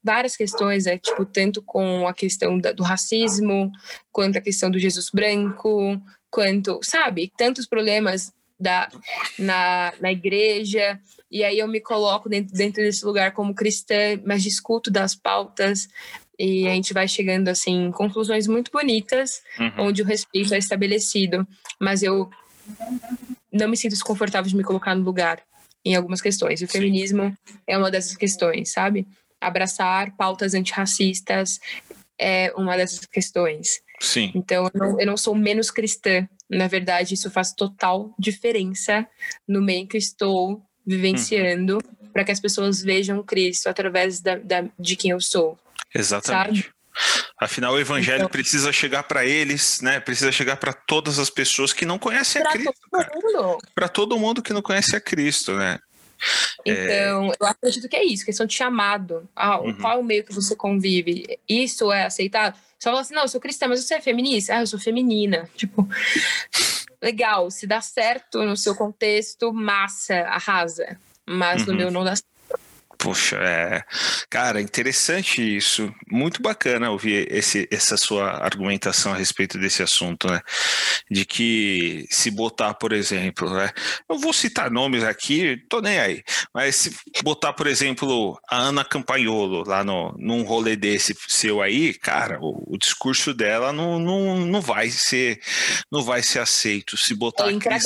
várias questões, é tipo tanto com a questão da, do racismo, quanto a questão do Jesus branco, quanto, sabe, tantos problemas da, na, na igreja, e aí eu me coloco dentro, dentro desse lugar como cristã, mas discuto das pautas, e a gente vai chegando, assim, em conclusões muito bonitas, uhum. onde o respeito é estabelecido, mas eu não me sinto desconfortável de me colocar no lugar em algumas questões, o Sim. feminismo é uma dessas questões, sabe? Abraçar pautas antirracistas é uma dessas questões. Sim. Então, eu não, eu não sou menos cristã. Na verdade, isso faz total diferença no meio que estou vivenciando uhum. para que as pessoas vejam Cristo através da, da, de quem eu sou. Exatamente. Sabe? Afinal, o evangelho então, precisa chegar para eles, né? Precisa chegar para todas as pessoas que não conhecem a Cristo. Para todo mundo que não conhece a Cristo, né? Então, é... eu acredito que é isso, questão de chamado. Ah, uhum. Qual é o meio que você convive? Isso é aceitado? Só fala assim, não, eu sou cristã, mas você é feminista? Ah, eu sou feminina. *laughs* Tipo, legal, se dá certo no seu contexto, massa, arrasa. Mas uhum. no meu não dá certo. Poxa, é. Cara, interessante isso. Muito bacana ouvir esse, essa sua argumentação a respeito desse assunto, né? De que se botar, por exemplo, né? Eu vou citar nomes aqui, tô nem aí. Mas se botar, por exemplo, a Ana Campagnolo lá no, num rolê desse seu aí, cara, o, o discurso dela não, não, não vai ser não vai ser aceito. Se botar é a, Cris,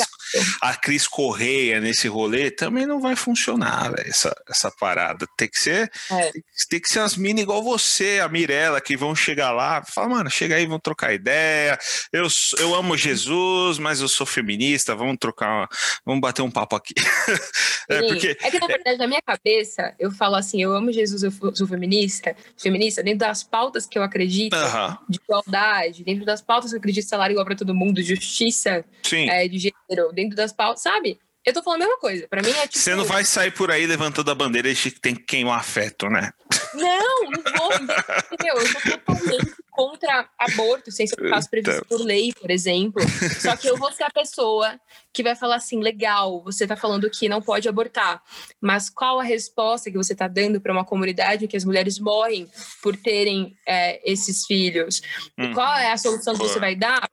a Cris Correia nesse rolê, também não vai funcionar, essa, essa parada parada. Tem que ser, é. tem que ser as minas igual você, a Mirella, que vão chegar lá, fala, mano, chega aí, vão trocar ideia. Eu, eu amo Jesus, mas eu sou feminista, vamos trocar, vamos bater um papo aqui. *laughs* é, porque, é que na verdade, na minha cabeça, eu falo assim, eu amo Jesus, eu sou feminista, feminista, dentro das pautas que eu acredito, uh -huh. de igualdade, dentro das pautas que eu acredito, salário igual para todo mundo, justiça é, de gênero, dentro das pautas, sabe? Eu tô falando a mesma coisa. Pra mim é tipo. Você não vai sair por aí levantando a bandeira de que tem que queimar afeto, né? Não, não vou. Entendeu? Eu tô totalmente contra aborto sem ser caso previsto então. por lei, por exemplo. Só que eu vou ser a pessoa que vai falar assim: legal, você está falando que não pode abortar, mas qual a resposta que você está dando para uma comunidade em que as mulheres morrem por terem é, esses filhos? Uhum. Qual é a solução que você vai dar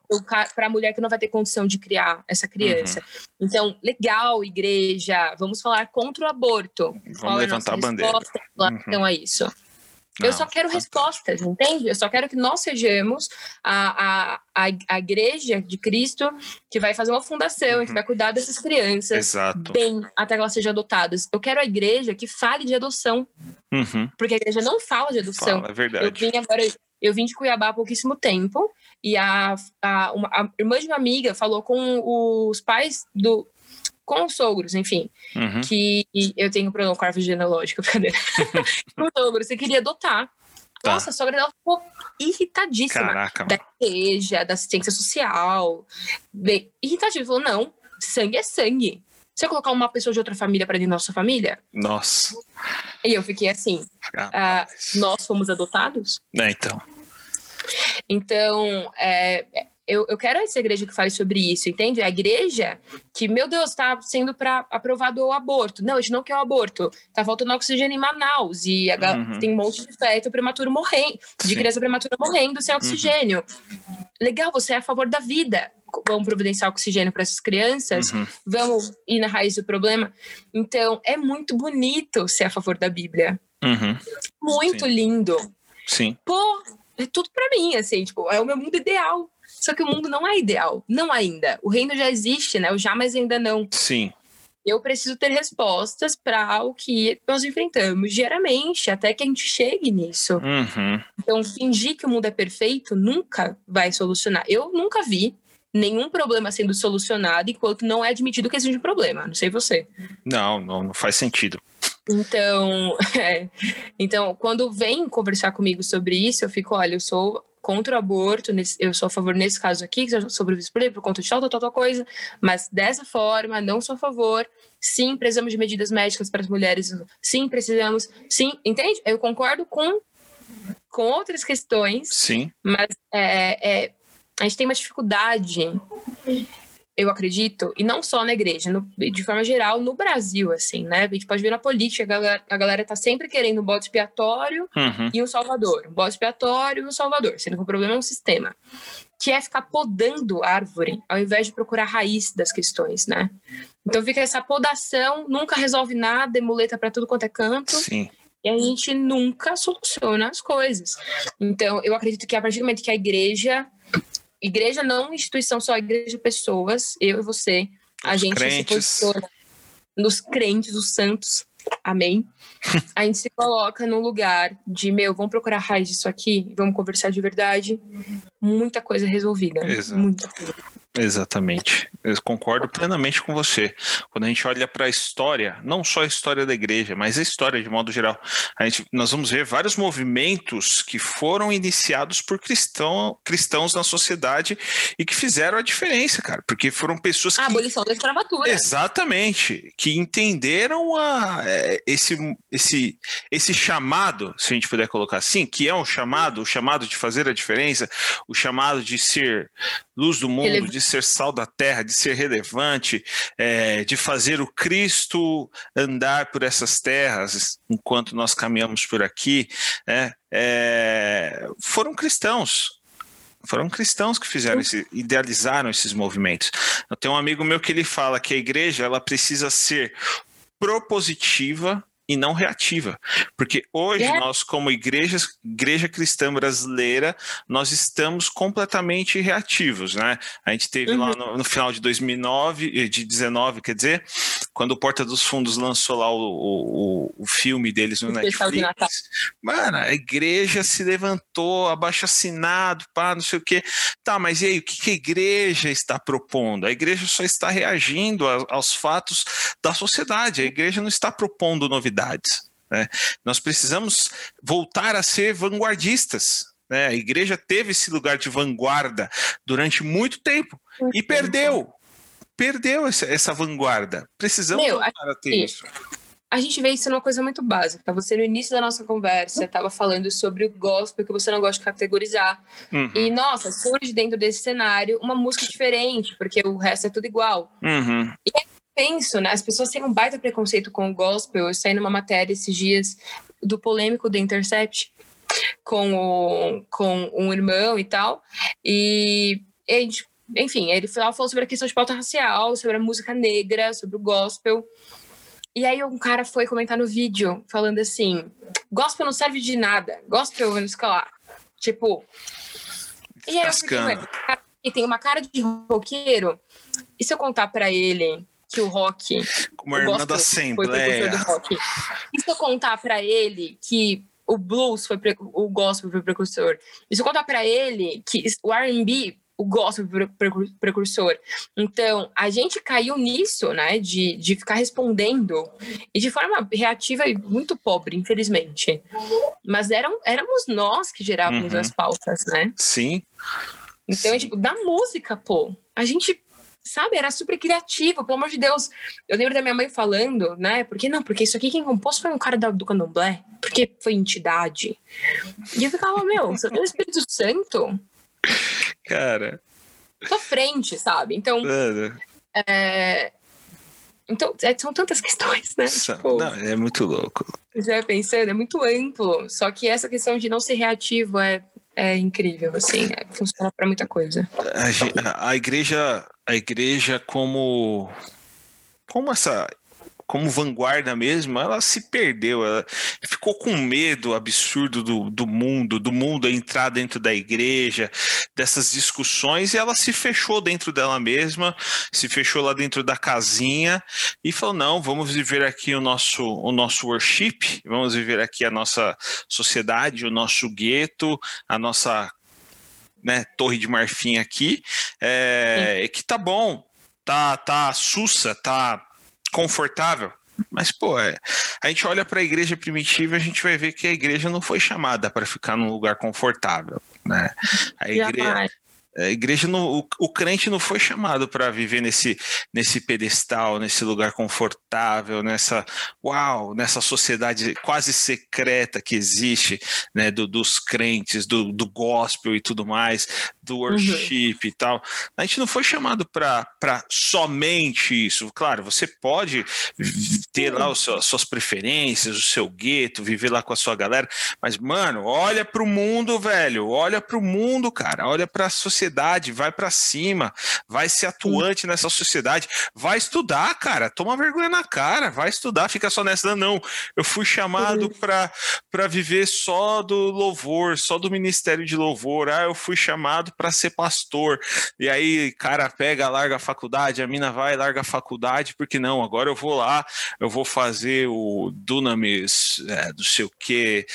para a mulher que não vai ter condição de criar essa criança? Uhum. Então, legal, igreja, vamos falar contra o aborto. Vamos qual levantar é a, a bandeira. Uhum. a isso? Não, eu só quero respostas, entende? Eu só quero que nós sejamos a, a, a, a igreja de Cristo que vai fazer uma fundação, uhum. que vai cuidar dessas crianças Exato. bem até que elas sejam adotadas. Eu quero a igreja que fale de adoção. Uhum. Porque a igreja não fala de adoção. Fala, é verdade. Eu vim agora, eu vim de Cuiabá há pouquíssimo tempo e a, a, uma, a irmã de uma amiga falou com os pais do, com os sogros, enfim, uhum. que eu tenho problema com a árvore genealógica, *laughs* brincadeira. com o sogro, você queria adotar. Tá. Nossa, a sogra dela ficou irritadíssima. Caraca, da igreja, da assistência social. Bem, irritadíssima. Falou, não, sangue é sangue. Você colocar uma pessoa de outra família para dentro da nossa família? Nossa. E eu fiquei assim, ah, nós fomos adotados? É, então. Então, é, eu, eu quero essa igreja que fale sobre isso, entende? A igreja que, meu Deus, está sendo para aprovado o aborto. Não, a gente não quer o aborto. Tá faltando oxigênio em Manaus e a, uhum. tem um monte de feto prematuro morrendo, de criança prematura morrendo sem oxigênio. Uhum. Legal, você é a favor da vida. Vamos providenciar oxigênio para essas crianças, uhum. vamos ir na raiz do problema. Então, é muito bonito ser a favor da Bíblia. Uhum. Muito Sim. lindo. Sim. Pô, é tudo para mim, assim, tipo, é o meu mundo ideal. Só que o mundo não é ideal, não ainda. O reino já existe, né? O já, mas ainda não. Sim. Eu preciso ter respostas para o que nós enfrentamos diariamente, até que a gente chegue nisso. Uhum. Então, fingir que o mundo é perfeito nunca vai solucionar. Eu nunca vi nenhum problema sendo solucionado enquanto não é admitido que existe um problema. Não sei você. Não, não, não faz sentido. Então, *laughs* é. então, quando vem conversar comigo sobre isso, eu fico, olha, eu sou contra o aborto, eu sou a favor nesse caso aqui, que seja sobrevisto por lei, por conta de tal, tal, tal, coisa, mas dessa forma, não sou a favor. Sim, precisamos de medidas médicas para as mulheres. Sim, precisamos. Sim, entende? Eu concordo com, com outras questões. Sim. Mas é, é, a gente tem uma dificuldade eu acredito, e não só na igreja, no, de forma geral, no Brasil, assim, né? A gente pode ver na política, a galera, a galera tá sempre querendo um bode expiatório uhum. e um salvador. Um bode expiatório e um salvador, sendo que o problema é um sistema, que é ficar podando árvore, ao invés de procurar a raiz das questões, né? Então fica essa podação, nunca resolve nada, emuleta para tudo quanto é canto. Sim. E a gente nunca soluciona as coisas. Então, eu acredito que a partir do momento que a igreja igreja não instituição só, igreja pessoas, eu e você, a gente crentes. se posiciona nos crentes, os santos, amém? *laughs* a gente se coloca num lugar de, meu, vamos procurar raiz disso aqui, vamos conversar de verdade, muita coisa resolvida, Exato. muita coisa. Exatamente. Eu concordo plenamente com você. Quando a gente olha para a história, não só a história da igreja, mas a história de modo geral, a gente, nós vamos ver vários movimentos que foram iniciados por cristão, cristãos na sociedade e que fizeram a diferença, cara, porque foram pessoas que. A abolição da escravatura. Exatamente. Que entenderam a, é, esse, esse, esse chamado, se a gente puder colocar assim, que é um chamado, o chamado de fazer a diferença, o chamado de ser luz do mundo, Ele... de ser sal da terra, de ser relevante, é, de fazer o Cristo andar por essas terras enquanto nós caminhamos por aqui, é, é, foram cristãos. Foram cristãos que fizeram esse, idealizaram esses movimentos. Eu tenho um amigo meu que ele fala que a igreja ela precisa ser propositiva e não reativa. Porque hoje É. nós, como igreja, igreja cristã brasileira, nós estamos completamente reativos, né? A gente teve lá Uhum. no, no final de 2009, eh, de 19, quer dizer, quando o Porta dos Fundos lançou lá o, o, o- filme deles no O. Netflix, mano, a igreja se levantou, abaixo assinado, pá, não sei o quê. Tá, mas e aí, o que que a igreja está propondo? A igreja só está reagindo a- aos fatos da sociedade, a igreja não está propondo novidades. Né? Nós precisamos voltar a ser vanguardistas. né? A igreja teve esse lugar de vanguarda durante muito tempo e perdeu. Perdeu essa, essa vanguarda. Precisamos Meu, voltar a ter isso. A gente vê isso numa coisa muito básica. Você, no início da nossa conversa, estava falando sobre o gospel, que você não gosta de categorizar. Uhum, E, nossa, surge dentro desse cenário uma música diferente, porque o resto é tudo igual. uhum, Penso, né? As pessoas têm um baita preconceito com o gospel. Eu saí numa matéria esses dias do polêmico do Intercept com, o, com um irmão e tal. E a gente, enfim, ele falou falou sobre a questão de pauta racial, sobre a música negra, sobre o gospel. E aí um cara foi comentar no vídeo falando assim: gospel não serve de nada, gospel sei o que lá. Tipo. E aí eu fiquei, cara, e tem uma cara de roqueiro. E se eu contar pra ele que o rock Como o a irmã da Assembleia. do rock. E se eu contar pra ele que o blues foi pre- o gospel foi precursor? E se eu contar pra ele que o R&B o gospel foi precur- precursor. Então, a gente caiu nisso, né, de, de ficar respondendo e de forma reativa e muito pobre, infelizmente. Mas eram, éramos nós que gerávamos Uhum. as pautas, né? Sim. Então, Sim. é tipo, da música, pô. A gente, sabe, era super criativo, pelo amor de Deus. Eu lembro da minha mãe falando, né? Porque não, porque isso aqui quem compôs foi um cara da- do candomblé, porque foi entidade. E eu ficava, meu, você tem o Espírito Santo? Cara, Tô frente, sabe? Então, mano, é... Então, é, são tantas questões, né? Tipo, não, é muito louco. você vai pensando, é muito amplo. Só que essa questão de não ser reativo é, é incrível, assim. é- funciona pra muita coisa. A- a igreja, a igreja como como essa como vanguarda mesmo, ela se perdeu, ela ficou com medo absurdo do, do mundo, do mundo entrar dentro da igreja, dessas discussões, e ela se fechou dentro dela mesma, se fechou lá dentro da casinha e falou: não, vamos viver aqui o nosso, o nosso worship, vamos viver aqui a nossa sociedade, o nosso gueto, a nossa né, torre de marfim aqui, é, que tá bom, tá, tá sussa, tá confortável. Mas, pô, é, a gente olha para a igreja primitiva e a gente vai ver que a igreja não foi chamada para ficar num lugar confortável. Né? A. a igreja não, o, o crente não foi chamado para viver nesse, nesse pedestal, nesse lugar confortável, nessa uau, nessa sociedade quase secreta que existe, né, do, dos crentes, do, do gospel e tudo mais, do worship e tal. A gente não foi chamado para somente isso. Claro, você pode ter lá os as suas preferências, o seu gueto, viver lá com a sua galera, mas mano, olha para o mundo, velho, olha para o mundo, cara, olha para a sociedade, vai para cima, vai ser atuante nessa sociedade, vai estudar, cara, toma vergonha na cara, vai estudar, fica só nessa, não, eu fui chamado para viver só do louvor, só do ministério de louvor, ah, eu fui chamado para ser pastor, e aí, cara, pega, larga a faculdade, a mina vai, larga a faculdade, porque não, agora eu vou lá, eu vou fazer o Dunamis, é, não sei o que,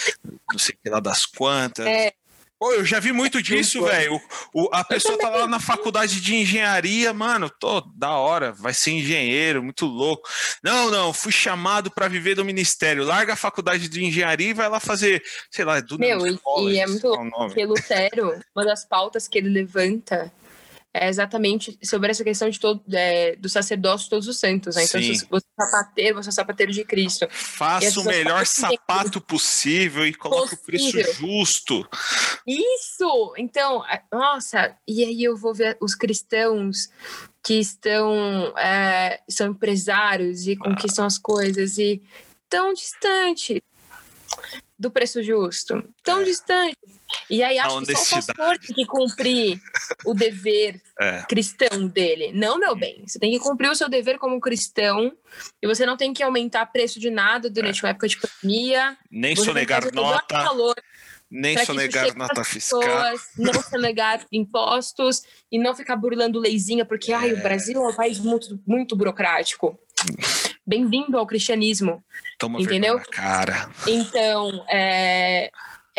não sei o que lá das quantas. É. Pô, eu já vi muito disso, velho. A pessoa tá lá na faculdade de engenharia, mano, tô da hora, vai ser engenheiro, muito louco. Não, não, fui chamado para viver do ministério. Larga a faculdade de engenharia e vai lá fazer, sei lá, Dunamis Meu, e- College, e é muito qual o nome. Porque Lutero, uma das pautas que ele levanta é exatamente sobre essa questão de todo, é, do sacerdócio de todos os santos. Né? Então, se você é sapateiro, você é sapateiro de Cristo. Faça o melhor sapato possível e coloque o preço Possível. justo. Isso! Então, é, nossa, e aí eu vou ver os cristãos que estão é, são empresários e conquistam as coisas e tão distante. do preço justo, tão É. distante. E aí acho que só o pastor tem que cumprir o dever *laughs* É, cristão dele. Não, meu bem. Você tem que cumprir o seu dever como cristão e você não tem que aumentar preço de nada durante uma época de pandemia. nem sonegar nota, calor nem sonegar nota fiscal. não sonegar *laughs* impostos e não ficar burlando leizinha, porque ai, É. o Brasil é um país muito, muito burocrático. Bem-vindo ao cristianismo. Toma Entendeu? cara. Então, é,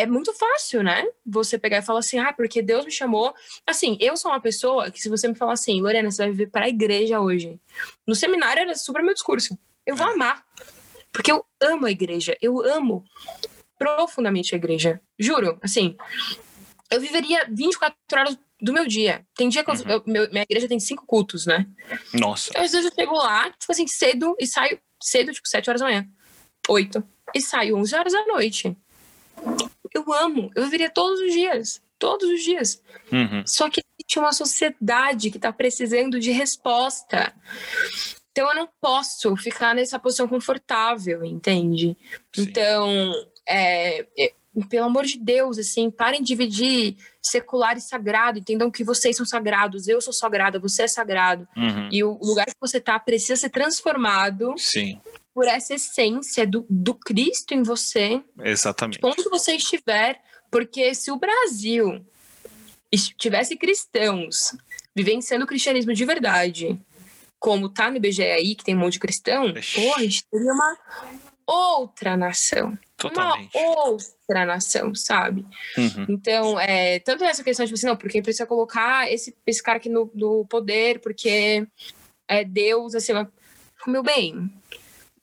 é muito fácil, né? Você pegar e falar assim, ah, porque Deus me chamou. Assim, eu sou uma pessoa que, se você me falar assim, Lorena, você vai viver para a igreja hoje. No seminário era super meu discurso. Eu vou É. amar. Porque eu amo a igreja. Eu amo profundamente a igreja. Juro, assim. Eu viveria 24 horas do meu dia. Tem dia que Uhum. eu- meu- minha igreja tem cinco cultos, né? Nossa. Então, às vezes eu chego lá, tipo assim, cedo e saio cedo, tipo, 7 horas da manhã. 8. E saio 11 horas da noite. Eu amo. Eu viveria todos os dias. Todos os dias. Uhum. Só que existe uma sociedade que tá precisando de resposta. Então eu não posso ficar nessa posição confortável, entende? Sim. Então, é, é, pelo amor de Deus, assim, parem de dividir secular e sagrado. Entendam que vocês são sagrados, eu sou sagrada, você é sagrado. Uhum. E o lugar que você tá precisa ser transformado Sim, por essa essência do, do Cristo em você, exatamente. onde você estiver. Porque se o Brasil es- tivesse cristãos vivenciando o cristianismo de verdade, como tá no IBGE aí, que tem um monte de cristão, gente teria uma outra nação. Totalmente. Uma outra nação, sabe? Uhum. Então, é, tanto essa questão de tipo assim, não, porque precisa colocar esse, esse cara aqui no, no poder, porque é Deus, assim, meu bem,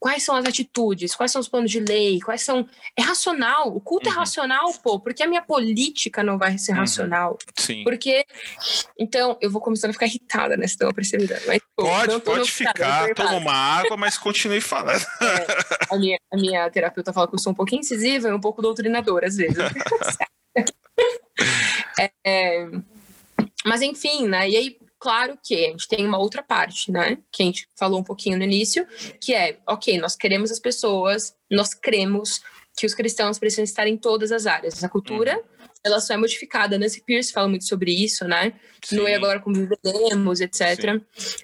quais são as atitudes, quais são os planos de lei, quais são. É racional, o culto é Uhum. racional, pô, porque a minha política não vai ser Uhum. racional. Sim. Porque. Então, eu vou começando a ficar irritada, né? Se uma percebida. Mas, pô, Pode, não pode ficar, toma uma água, mas continue falando. *laughs* A minha, a minha terapeuta fala que eu sou um pouquinho incisiva e um pouco doutrinadora, às vezes. *laughs* *laughs* É, é, mas enfim, né? E aí, claro que a gente tem uma outra parte, né? Que a gente falou um pouquinho no início, que é, ok, nós queremos as pessoas, nós cremos que os cristãos precisam estar em todas as áreas. A cultura, ela só é modificada. Nancy Pierce fala muito sobre isso, né? no E Agora Como Viveremos, etc.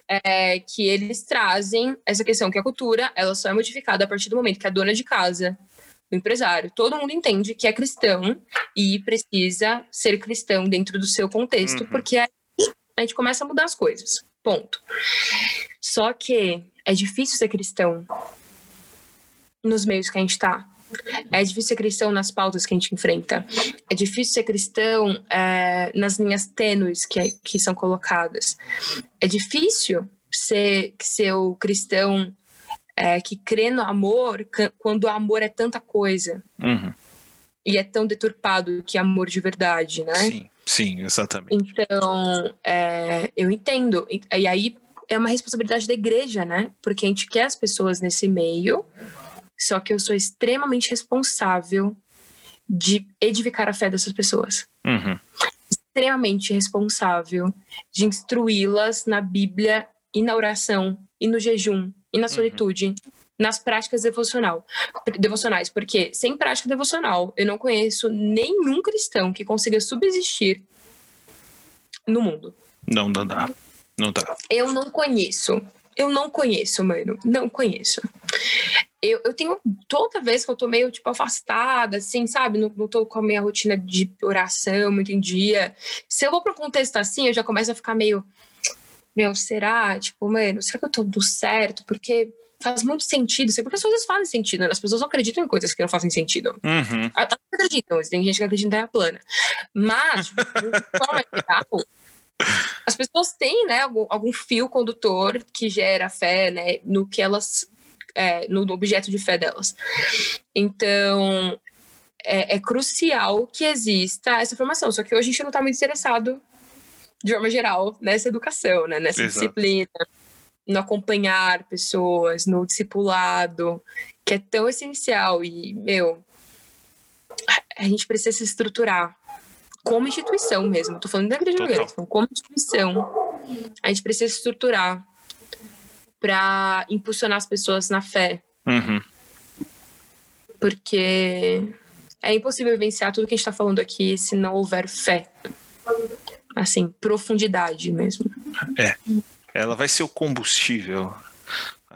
É, que eles trazem essa questão que a cultura, ela só é modificada a partir do momento que a dona de casa, o empresário, todo mundo entende que é cristão e precisa ser cristão dentro do seu contexto, Uhum. porque aí a gente começa a mudar as coisas. Ponto. Só que é difícil ser cristão nos meios que a gente tá. É difícil ser cristão nas pautas que a gente enfrenta. É difícil ser cristão é, nas linhas tênues que, que são colocadas. É difícil ser, ser o cristão é, que crê no amor quando o amor é tanta coisa Uhum. e é tão deturpado que é amor de verdade, né? Sim, sim, exatamente. Então, é, eu entendo. E, e aí é uma responsabilidade da igreja, né? Porque a gente quer as pessoas nesse meio, só que eu sou extremamente responsável de edificar a fé dessas pessoas. Uhum. Extremamente responsável de instruí-las na Bíblia e na oração e no jejum e na solitude. Nas práticas devocional, devocionais, porque sem prática devocional eu não conheço nenhum cristão que consiga subsistir no mundo. Não, não dá. Não dá. Eu não conheço. Eu não conheço, mano. Não conheço. Eu, eu tenho. Toda vez que eu tô meio, tipo, afastada, assim, sabe? Não, não tô com a minha rotina de oração muito em dia. Se eu vou pra um contexto assim, eu já começo a ficar meio. Meu, será? Tipo, mano, será que eu tô do certo? Porque faz muito sentido. Porque as coisas fazem sentido, né? As pessoas não acreditam em coisas que não fazem sentido. Uhum. Até acreditam, tem gente que acredita em terra plana. Mas, de forma geral, as pessoas têm, né, algum, algum fio condutor que gera fé, né, no que elas, é, no objeto de fé delas. Então, é, é crucial que exista essa formação. Só que hoje a gente não está muito interessado, de forma geral, nessa educação, né, nessa Exato. disciplina, no acompanhar pessoas, no discipulado, que é tão essencial. E, meu, a gente precisa se estruturar como instituição mesmo. Tô falando da igreja falando como instituição. A gente precisa se estruturar para impulsionar as pessoas na fé, Uhum. porque é impossível vivenciar tudo que a gente está falando aqui se não houver fé. Assim, profundidade mesmo. É. Ela vai ser o combustível.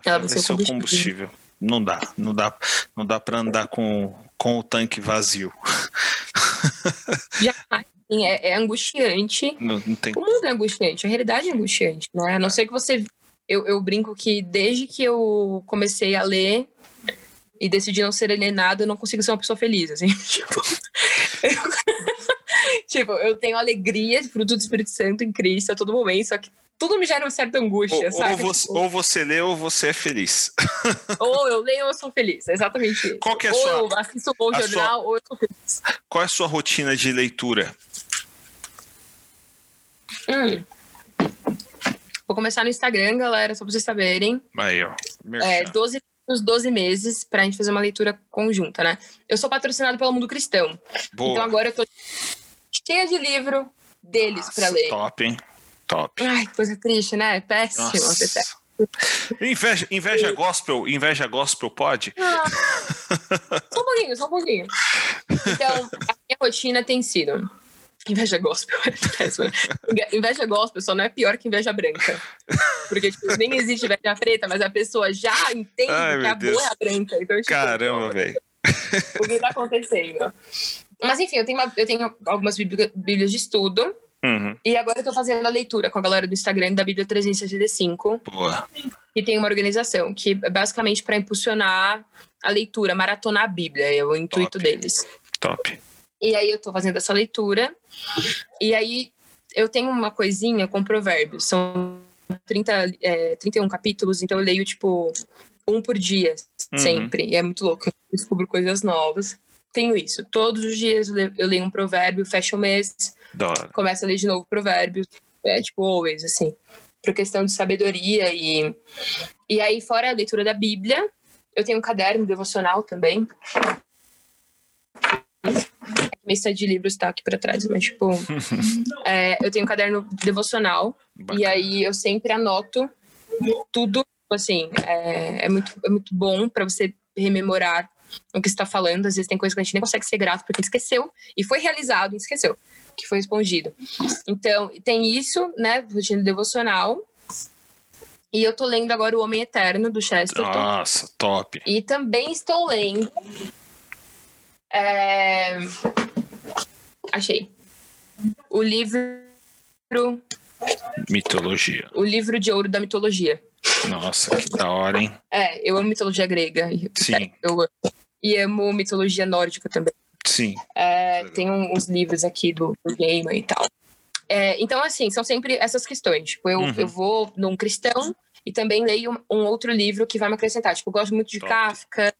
Ela vai, vai ser, o combustível. combustível. Não dá, não dá, não dá para andar com, com o tanque vazio. *laughs* Já é, é angustiante. Não, não tem... O mundo é angustiante, a realidade é angustiante, né? A não ser que você. Eu, eu brinco que desde que eu comecei a ler e decidi não ser alienado, eu não consigo ser uma pessoa feliz, assim. *laughs* Tipo, eu, *laughs* tipo, eu tenho alegria, fruto do Espírito Santo em Cristo a todo momento, só que tudo me gera uma certa angústia, ou, sabe? Ou você, ou você lê ou você é feliz. *laughs* ou eu leio ou eu sou feliz, exatamente isso. Qual que é a ou sua, eu assisto o jornal sua, ou eu sou feliz. Qual é a sua rotina de leitura? Hum. Vou começar no Instagram, galera, só pra vocês saberem. Aí, ó. É, 12 uns 12 meses pra gente fazer uma leitura conjunta, né? Eu sou patrocinado pelo Mundo Cristão. Boa. Então agora eu tô cheia de livro deles para ler. Top, hein? Top. Ai, coisa triste, né? Péssimo. Inveja, inveja gospel, inveja gospel pode? Ah, só um pouquinho, só um pouquinho. Então, a minha rotina tem sido Inveja gospel *laughs* é Inveja gospel só não é pior que inveja branca. Porque tipo, nem existe inveja preta, mas a pessoa já entende Ai, que a Deus. boa é a branca. Então, tipo, Caramba, velho. O que tá acontecendo? Mas enfim, eu tenho, uma, eu tenho algumas bíblias de estudo. Uhum. E agora eu tô fazendo a leitura com a galera do Instagram da Bíblia 365. Boa. E tem uma organização que é basicamente para impulsionar a leitura, maratonar a Bíblia, é o intuito Top. deles. Top. E aí eu tô fazendo essa leitura. E aí eu tenho uma coisinha com provérbios. São 30, é, 31 capítulos, então eu leio, tipo, um por dia, uhum. sempre. E é muito louco. Eu descubro coisas novas. Tenho isso. Todos os dias eu leio um provérbio, fecho o mês, começo a ler de novo provérbios. É, tipo, always, assim. Por questão de sabedoria e... E aí, fora a leitura da Bíblia, eu tenho um caderno devocional também, minha de livros tá aqui para trás, mas tipo, *laughs* é, eu tenho um caderno devocional Bacana. e aí eu sempre anoto tudo, assim, é, é muito, é muito bom para você rememorar o que está falando. Às vezes tem coisa que a gente nem consegue ser grato porque esqueceu e foi realizado e esqueceu que foi respondido. Então, tem isso, né, rotina devocional. E eu tô lendo agora O Homem Eterno, do Chesterton. Nossa, top. E também estou lendo é... Achei. O livro. Mitologia. O livro de ouro da mitologia. Nossa, que da hora, hein? É, eu amo mitologia grega. Sim. Eu amo. E amo mitologia nórdica também. Sim. É, tem uns livros aqui do, do Gamer e tal. É, então, assim, são sempre essas questões. Tipo, eu, uhum. eu vou num cristão e também leio um outro livro que vai me acrescentar. Tipo, eu gosto muito de Top. Kafka,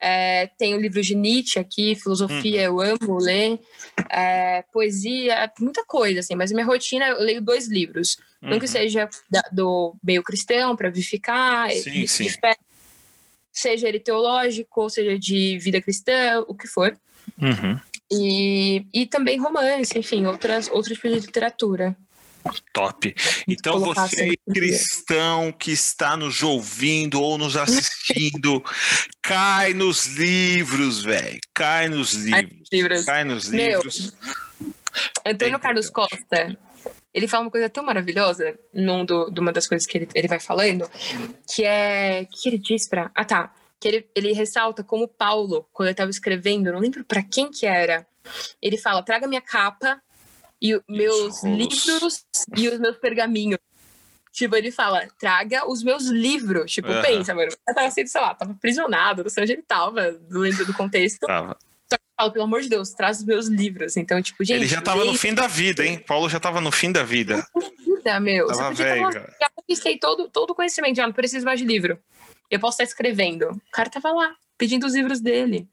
é, tem o livro de Nietzsche aqui, filosofia, uhum. eu amo ler. É, poesia, muita coisa, assim. Mas minha rotina, eu leio dois livros. Uhum. Não que seja da, do meio cristão, para vivificar, sim, sim. Fé, seja ele teológico, ou seja de vida cristã, o que for. Uhum. E, e também romance, enfim, outras, outros tipos de literatura. Top. Então você cristão que está nos ouvindo ou nos assistindo, *laughs* cai nos livros, velho. Cai nos livros. livros. Cai nos livros. Antônio Carlos Costa, ele fala uma coisa tão maravilhosa num do, de uma das coisas que ele, ele vai falando, que é. que ele diz pra. Ah, tá. Que ele, ele ressalta como Paulo, quando ele estava escrevendo, não lembro para quem que era, ele fala: traga minha capa e meus livros e os meus pergaminhos. Tipo, ele fala, traga os meus livros. Tipo, uhum. pensa, mano. Eu tava assim, sei lá, tava aprisionado, não sei onde ele tava, lembro do contexto. Tava. Só que eu falo, pelo amor de Deus, traz os meus livros. Então, tipo, gente. Ele já tava no fim da vida, hein? Paulo já tava no fim da vida. vida, meu. Tava velho. Já conquistei todo, todo o conhecimento, já não preciso mais de livro. Eu posso estar escrevendo. O cara tava lá, pedindo os livros dele.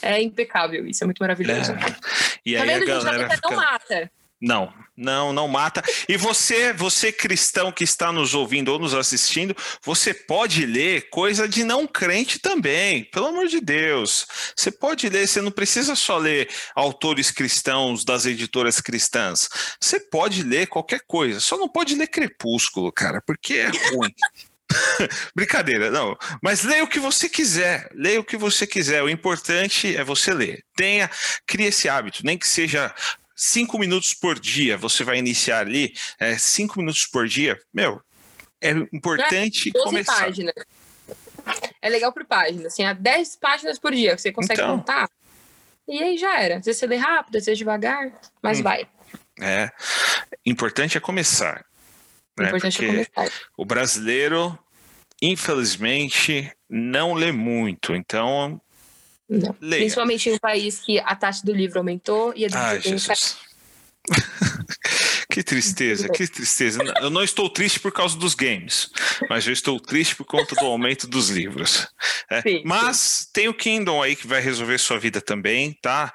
É impecável, isso é muito maravilhoso. É. E tá aí vendo, a galera gente, a fica... não mata. Não, não, não mata. E você, você cristão que está nos ouvindo ou nos assistindo, você pode ler coisa de não crente também, pelo amor de Deus. Você pode ler, você não precisa só ler autores cristãos das editoras cristãs. Você pode ler qualquer coisa, só não pode ler Crepúsculo, cara, porque é ruim. *laughs* *laughs* Brincadeira, não. Mas leia o que você quiser. Leia o que você quiser. O importante é você ler. Tenha, crie esse hábito, nem que seja cinco minutos por dia. Você vai iniciar ali, é, cinco minutos por dia. Meu, é importante é, começar. Páginas. É legal por página, assim, há 10 páginas por dia que você consegue então, contar. E aí já era. Às vezes você lê rápido, às vezes devagar, mas hum, vai. É. Importante é começar. Importante é começar. O brasileiro, infelizmente, não lê muito. Então. Não. Principalmente em um país que a taxa do livro aumentou e a do Ai, Jesus. Que tristeza, que tristeza. Eu não estou triste por causa dos games, mas eu estou triste por conta do aumento dos livros. É, sim, mas sim. tem o Kindle aí que vai resolver sua vida também, tá?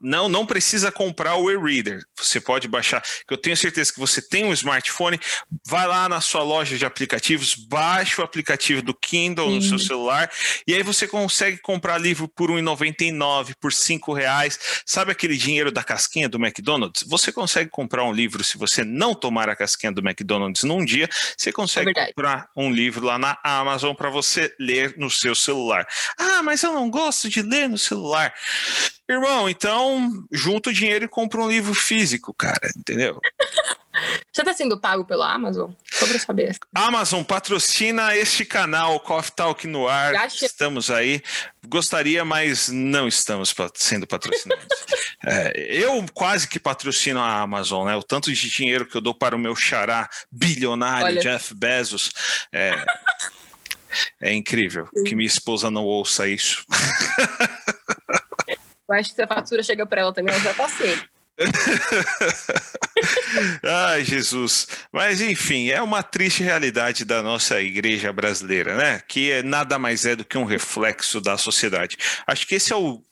Não, não precisa comprar o e-reader. Você pode baixar, que eu tenho certeza que você tem um smartphone, vai lá na sua loja de aplicativos, baixa o aplicativo do Kindle sim. no seu celular e aí você consegue comprar livro por R$1,99, por 5,00 reais. Sabe aquele dinheiro da casquinha do McDonald's? Você consegue comprar um livro livro, se você não tomar a casquinha do McDonald's num dia, você consegue é comprar um livro lá na Amazon para você ler no seu celular. Ah, mas eu não gosto de ler no celular. Irmão, então junta o dinheiro e compra um livro físico, cara, entendeu? *laughs* Você está sendo pago pela Amazon? Só para saber. Amazon patrocina este canal, Coffee Talk no ar. Estamos aí. Gostaria, mas não estamos sendo patrocinados. *laughs* é, eu quase que patrocino a Amazon, né? O tanto de dinheiro que eu dou para o meu xará bilionário Olha. Jeff Bezos. É, é incrível que minha esposa não ouça isso. *laughs* Eu acho que se a fatura chega para ela também, ela já passei. Tá *laughs* Ai, Jesus. Mas, enfim, é uma triste realidade da nossa igreja brasileira, né? Que é, nada mais é do que um reflexo da sociedade. Acho que esse é o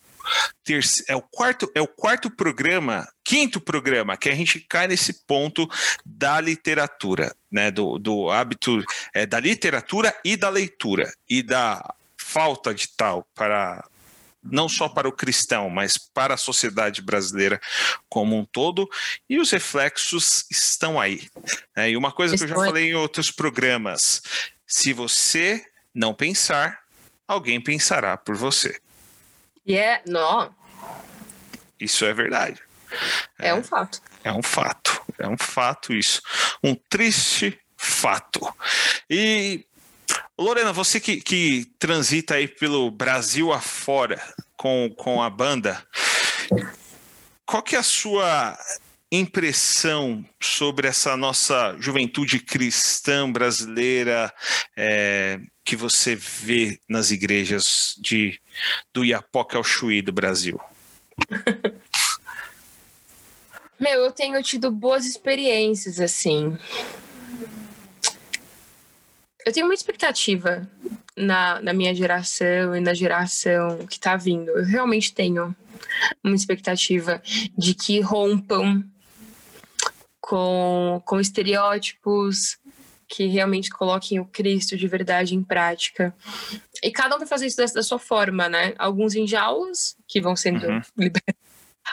terceiro, é o quarto, é o quarto programa, quinto programa que a gente cai nesse ponto da literatura, né? Do, do hábito é, da literatura e da leitura e da falta de tal para não só para o cristão, mas para a sociedade brasileira como um todo, e os reflexos estão aí. Né? E uma coisa que eu já falei em outros programas: se você não pensar, alguém pensará por você. E yeah, é, não. Isso é verdade. É, é um fato. É um fato. É um fato isso. Um triste fato. E Lorena, você que, que transita aí pelo Brasil afora com, com a banda, qual que é a sua impressão sobre essa nossa juventude cristã brasileira é, que você vê nas igrejas de, do Iapoca ao Chuí do Brasil? *laughs* Meu, eu tenho tido boas experiências, assim eu tenho uma expectativa na, na minha geração e na geração que está vindo. Eu realmente tenho uma expectativa de que rompam com, com estereótipos, que realmente coloquem o Cristo de verdade em prática. E cada um vai fazer isso da, da sua forma, né? Alguns em jaulas, que vão sendo uhum. *laughs* liberados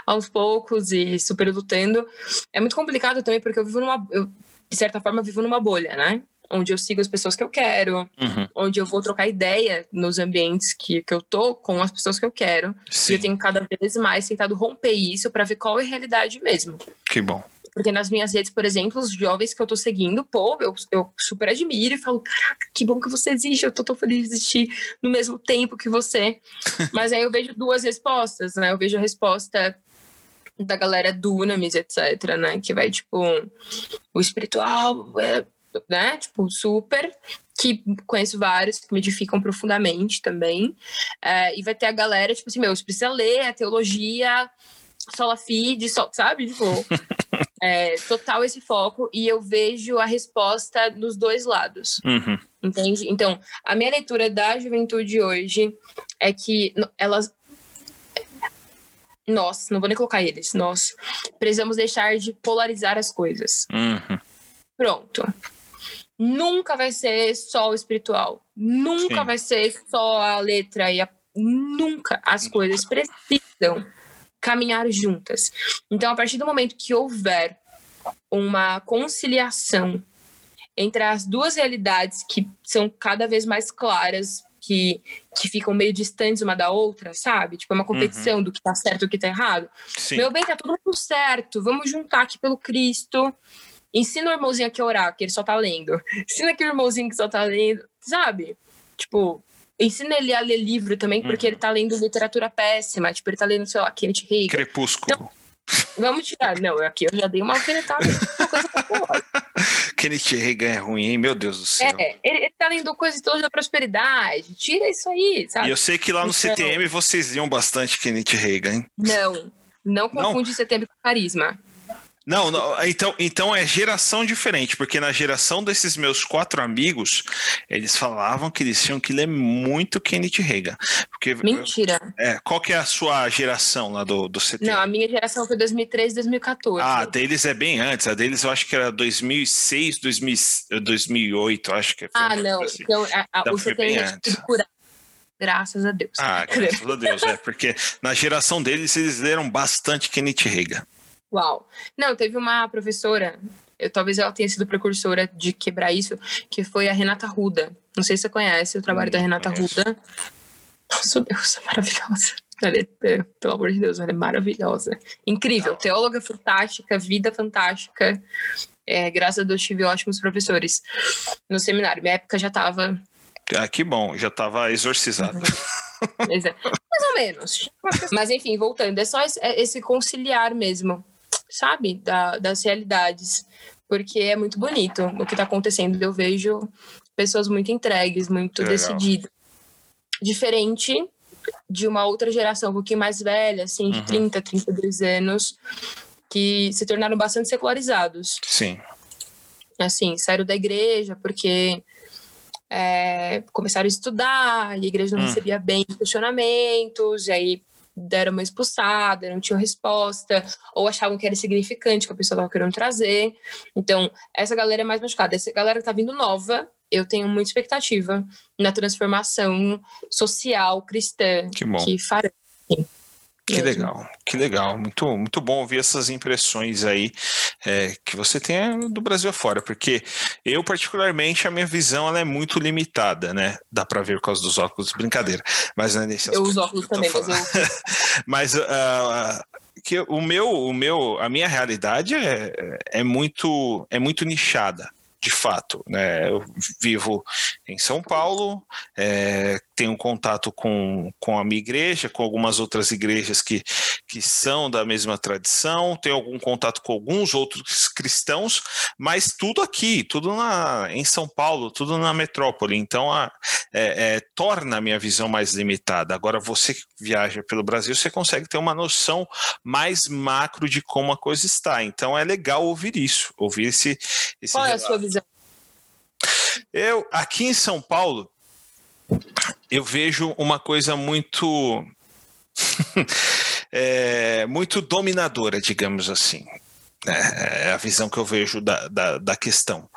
aos poucos e super lutando. É muito complicado também, porque eu vivo numa. Eu, de certa forma, vivo numa bolha, né? Onde eu sigo as pessoas que eu quero, uhum. onde eu vou trocar ideia nos ambientes que, que eu tô com as pessoas que eu quero. Sim. E eu tenho cada vez mais tentado romper isso para ver qual é a realidade mesmo. Que bom. Porque nas minhas redes, por exemplo, os jovens que eu tô seguindo, pô, eu, eu super admiro e falo, caraca, que bom que você existe, eu tô tão feliz de existir no mesmo tempo que você. *laughs* Mas aí eu vejo duas respostas, né? Eu vejo a resposta da galera Dunamis, etc, né? Que vai, tipo, o espiritual é né? Tipo, super. Que conheço vários que me edificam profundamente também. É, e vai ter a galera, tipo assim, meu, você precisa ler a teologia, sola sol, sabe? Tipo, *laughs* é, total esse foco. E eu vejo a resposta dos dois lados. Uhum. Entende? Então, a minha leitura da juventude hoje é que elas nós, não vou nem colocar eles, nós precisamos deixar de polarizar as coisas. Uhum. Pronto nunca vai ser só o espiritual. Nunca Sim. vai ser só a letra e a... nunca as coisas precisam caminhar juntas. Então, a partir do momento que houver uma conciliação entre as duas realidades que são cada vez mais claras, que, que ficam meio distantes uma da outra, sabe? Tipo, é uma competição uhum. do que tá certo e do que tá errado. Sim. Meu bem, tá tudo certo, vamos juntar aqui pelo Cristo. Ensina o irmãozinho aqui a orar, que ele só tá lendo. Ensina aqui o irmãozinho que só tá lendo, sabe? Tipo, ensina ele a ler livro também, porque uhum. ele tá lendo literatura péssima. Tipo, ele tá lendo, sei lá, Kenneth Reagan. Crepúsculo. Então, vamos tirar. Não, aqui eu já dei uma alfinetada. *laughs* Kenneth Reagan é ruim, hein? Meu Deus do céu. É, ele, ele tá lendo coisas todas da prosperidade. Tira isso aí, sabe? E eu sei que lá no então, CTM vocês iam bastante Kenneth Reagan, hein? Não, não confunde não. CTM com carisma. Não, não, então, então é geração diferente, porque na geração desses meus quatro amigos, eles falavam que eles tinham que ler muito Kenneth Reagan. Porque, Mentira. É, qual que é a sua geração lá do, do CT? Não, a minha geração foi 2003, 2014. Ah, a deles é bem antes, a deles eu acho que era 2006, 2000, 2008, acho que Ah, não, assim. então a, a, então, o CT é curado. Graças a Deus. Ah, *laughs* graças a Deus, é, porque na geração deles eles leram bastante Kenneth Reagan. Uau. Não, teve uma professora, eu, talvez ela tenha sido precursora de quebrar isso, que foi a Renata Ruda. Não sei se você conhece o trabalho da Renata. Ruda. Nossa, Deus, é maravilhosa. Ela é, pelo amor de Deus, ela é maravilhosa. Incrível, teóloga fantástica, vida fantástica. É, graças a Deus tive ótimos professores no seminário. Minha época já estava. Ah, que bom, já estava exorcizado. Uhum. Mais ou menos. *laughs* Mas enfim, voltando, é só esse conciliar mesmo sabe, da, das realidades, porque é muito bonito o que está acontecendo. Eu vejo pessoas muito entregues, muito decididas. Diferente de uma outra geração um pouquinho mais velha, assim, de uhum. 30, 32 anos, que se tornaram bastante secularizados. Sim. Assim, saíram da igreja porque é, começaram a estudar, e a igreja não hum. recebia bem questionamentos, e aí deram uma expulsada, não tinham resposta, ou achavam que era significante que a pessoa estava querendo trazer. Então, essa galera é mais machucada. Essa galera que está vindo nova, eu tenho muita expectativa na transformação social cristã que, bom. que fará. Que legal, que legal. Muito, muito bom ouvir essas impressões aí é, que você tem do Brasil afora, porque eu, particularmente, a minha visão ela é muito limitada, né? Dá para ver por causa dos óculos, brincadeira. Mas não é nesse Eu uso óculos também, mas eu. *laughs* mas uh, que o meu, o meu, a minha realidade é, é muito, é muito nichada de fato. Né? Eu vivo em São Paulo, é, tenho contato com, com a minha igreja, com algumas outras igrejas que, que são da mesma tradição, tenho algum contato com alguns outros cristãos, mas tudo aqui, tudo na, em São Paulo, tudo na metrópole. Então, a, é, é, torna a minha visão mais limitada. Agora, você que viaja pelo Brasil, você consegue ter uma noção mais macro de como a coisa está. Então, é legal ouvir isso, ouvir esse. esse Qual relato. é a sua visão? Eu, aqui em São Paulo, eu vejo uma coisa muito. *laughs* é, muito dominadora, digamos assim. É, é a visão que eu vejo da, da, da questão.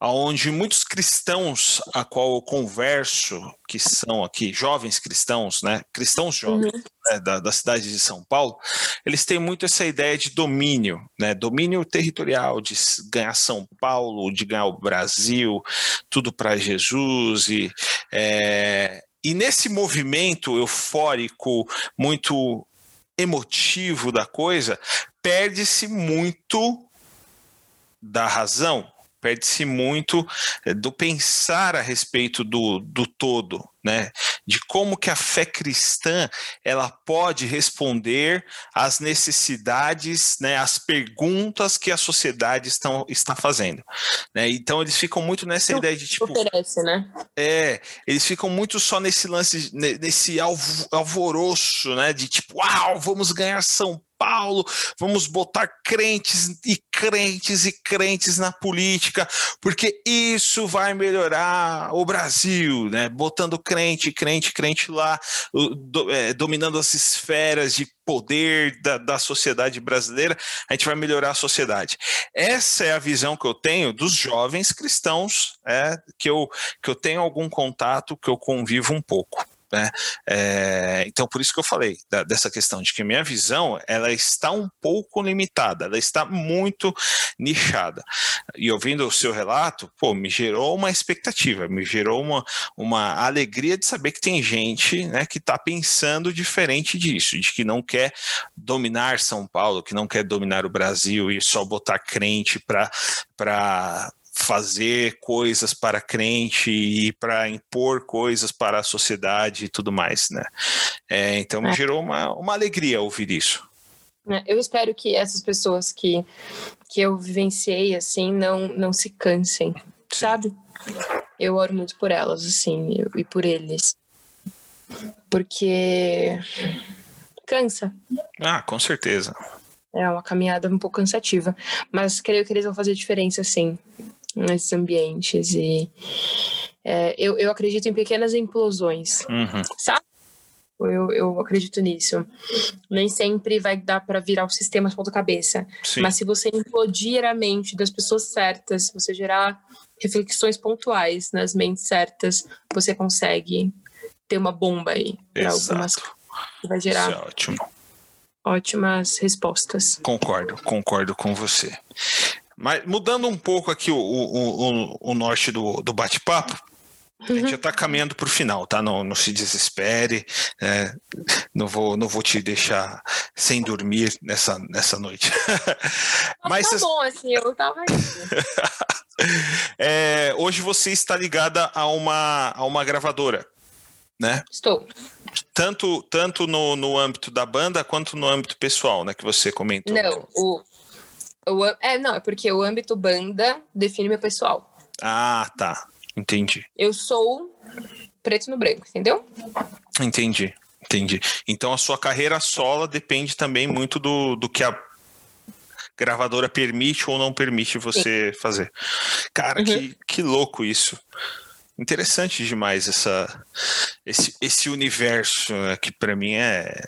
Onde muitos cristãos a qual eu converso, que são aqui jovens cristãos, né, cristãos jovens uhum. né, da, da cidade de São Paulo, eles têm muito essa ideia de domínio, né, domínio territorial, de ganhar São Paulo, de ganhar o Brasil, tudo para Jesus. E, é, e nesse movimento eufórico, muito emotivo da coisa, perde-se muito da razão, perde-se muito eh, do pensar a respeito do, do todo, né? De como que a fé cristã ela pode responder às necessidades, né? Às perguntas que a sociedade estão, está fazendo, né? Então eles ficam muito nessa ideia de tipo oferece, né? É, eles ficam muito só nesse lance, nesse alvoroço, né? De tipo, uau, vamos ganhar São Paulo, vamos botar crentes e crentes e crentes na política, porque isso vai melhorar o Brasil, né? Botando crente, crente, crente lá, do, é, dominando as esferas de poder da, da sociedade brasileira, a gente vai melhorar a sociedade. Essa é a visão que eu tenho dos jovens cristãos, é, que, eu, que eu tenho algum contato, que eu convivo um pouco. Né? É, então, por isso que eu falei da, dessa questão de que minha visão ela está um pouco limitada, ela está muito nichada. E ouvindo o seu relato, pô, me gerou uma expectativa, me gerou uma, uma alegria de saber que tem gente né, que está pensando diferente disso, de que não quer dominar São Paulo, que não quer dominar o Brasil e só botar crente para fazer coisas para crente e para impor coisas para a sociedade e tudo mais, né? É, então me é. gerou uma, uma alegria ouvir isso. É, eu espero que essas pessoas que, que eu vivenciei, assim, não, não se cansem, sabe? Eu oro muito por elas, assim, e por eles. Porque cansa. Ah, com certeza. É uma caminhada um pouco cansativa. Mas creio que eles vão fazer diferença, sim nesses ambientes. E é, eu, eu acredito em pequenas implosões, uhum. sabe? Eu, eu acredito nisso. Nem sempre vai dar para virar o sistema de ponta cabeça. Mas se você implodir a mente das pessoas certas, se você gerar reflexões pontuais nas mentes certas, você consegue ter uma bomba aí para algumas vai gerar Isso é ótimo. ótimas respostas. Concordo, concordo com você. Mas mudando um pouco aqui o, o, o, o norte do, do bate-papo, a gente já está caminhando para o final, tá? Não, não se desespere, é, não, vou, não vou te deixar sem dormir nessa, nessa noite. Mas *laughs* tá bom, assim, eu estava *laughs* é, Hoje você está ligada a uma, a uma gravadora, né? Estou. Tanto, tanto no, no âmbito da banda quanto no âmbito pessoal, né? Que você comentou. Não, o, é, não, é porque o âmbito banda define meu pessoal. Ah, tá. Entendi. Eu sou preto no branco, entendeu? Entendi, entendi. Então a sua carreira sola depende também muito do, do que a gravadora permite ou não permite você Sim. fazer. Cara, uhum. que, que louco isso. Interessante demais essa, esse, esse universo né, que para mim é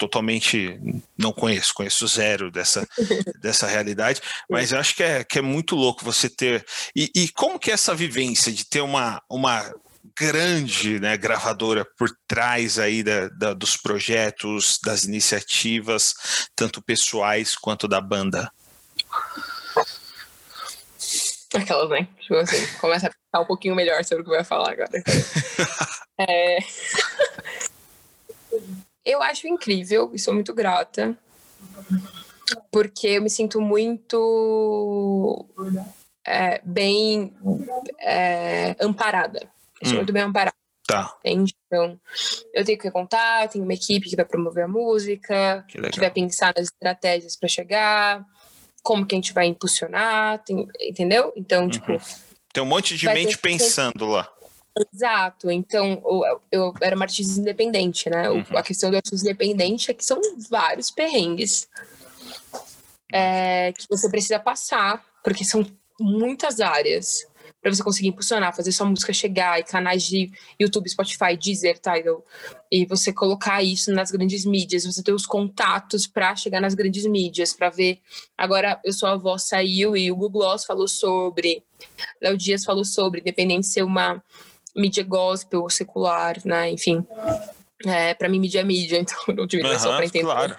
totalmente não conheço, conheço zero dessa, *laughs* dessa realidade, mas eu acho que é, que é muito louco você ter. E, e como que é essa vivência de ter uma, uma grande né, gravadora por trás aí da, da, dos projetos, das iniciativas, tanto pessoais quanto da banda? Aquelas, né? Tipo assim, começa a pensar um pouquinho melhor sobre o que vai falar agora. *laughs* é... Eu acho incrível e sou muito grata, porque eu me sinto muito é, bem é, amparada. Eu sou hum. muito bem amparada. Tá. Então, eu tenho que contar, tenho uma equipe que vai promover a música, que, que vai pensar nas estratégias para chegar, como que a gente vai impulsionar, tem, entendeu? Então, uhum. tipo. Tem um monte de mente pensando lá. Exato. Então, eu, eu era uma artista independente, né? Uhum. A questão do artista independente é que são vários perrengues é, que você precisa passar, porque são muitas áreas para você conseguir impulsionar, fazer sua música chegar e canais de YouTube, Spotify, Deezer, Tidal, e você colocar isso nas grandes mídias, você ter os contatos para chegar nas grandes mídias, para ver. Agora, eu sou a voz saiu e o Google Gloss falou sobre, Léo Dias falou sobre, independente de ser uma mídia gospel, secular, né? Enfim. É, para mim, mídia é mídia, *laughs* então não tive uhum, só para entender. Claro.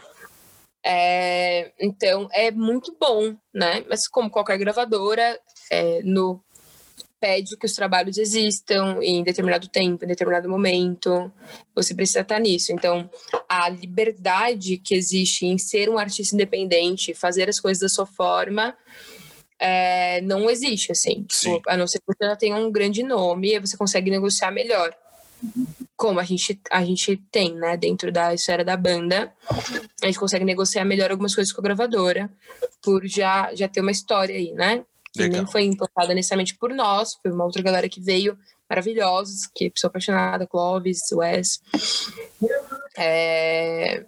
É, então, é muito bom, né? Mas como qualquer gravadora, é, no pede que os trabalhos existam em determinado tempo, em determinado momento. Você precisa estar nisso. Então, a liberdade que existe em ser um artista independente, fazer as coisas da sua forma, é, não existe, assim. Tipo, a não ser que você já tenha um grande nome e você consegue negociar melhor. Como a gente, a gente tem, né, dentro da esfera da banda, a gente consegue negociar melhor algumas coisas com a gravadora, por já, já ter uma história aí, né? Que Legal. nem foi implantada necessariamente por nós, foi uma outra galera que veio, maravilhosos, que sou apaixonada, Clóvis, Wes. É,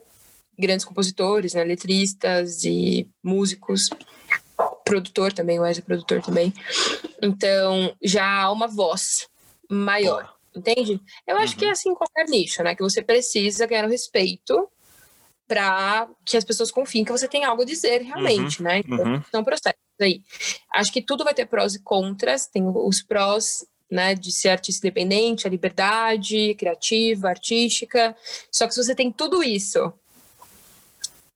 grandes compositores, né, letristas e músicos produtor também, o Wes é produtor também. Então, já há uma voz maior, Boa. entende? Eu acho uhum. que é uhum. assim qualquer nicho, né? Que você precisa ganhar o respeito para que as pessoas confiem que você tem algo a dizer realmente, uhum. né? Então, uhum. são processos aí. Acho que tudo vai ter prós e contras, tem os prós né, de ser artista independente, a liberdade criativa, artística. Só que se você tem tudo isso,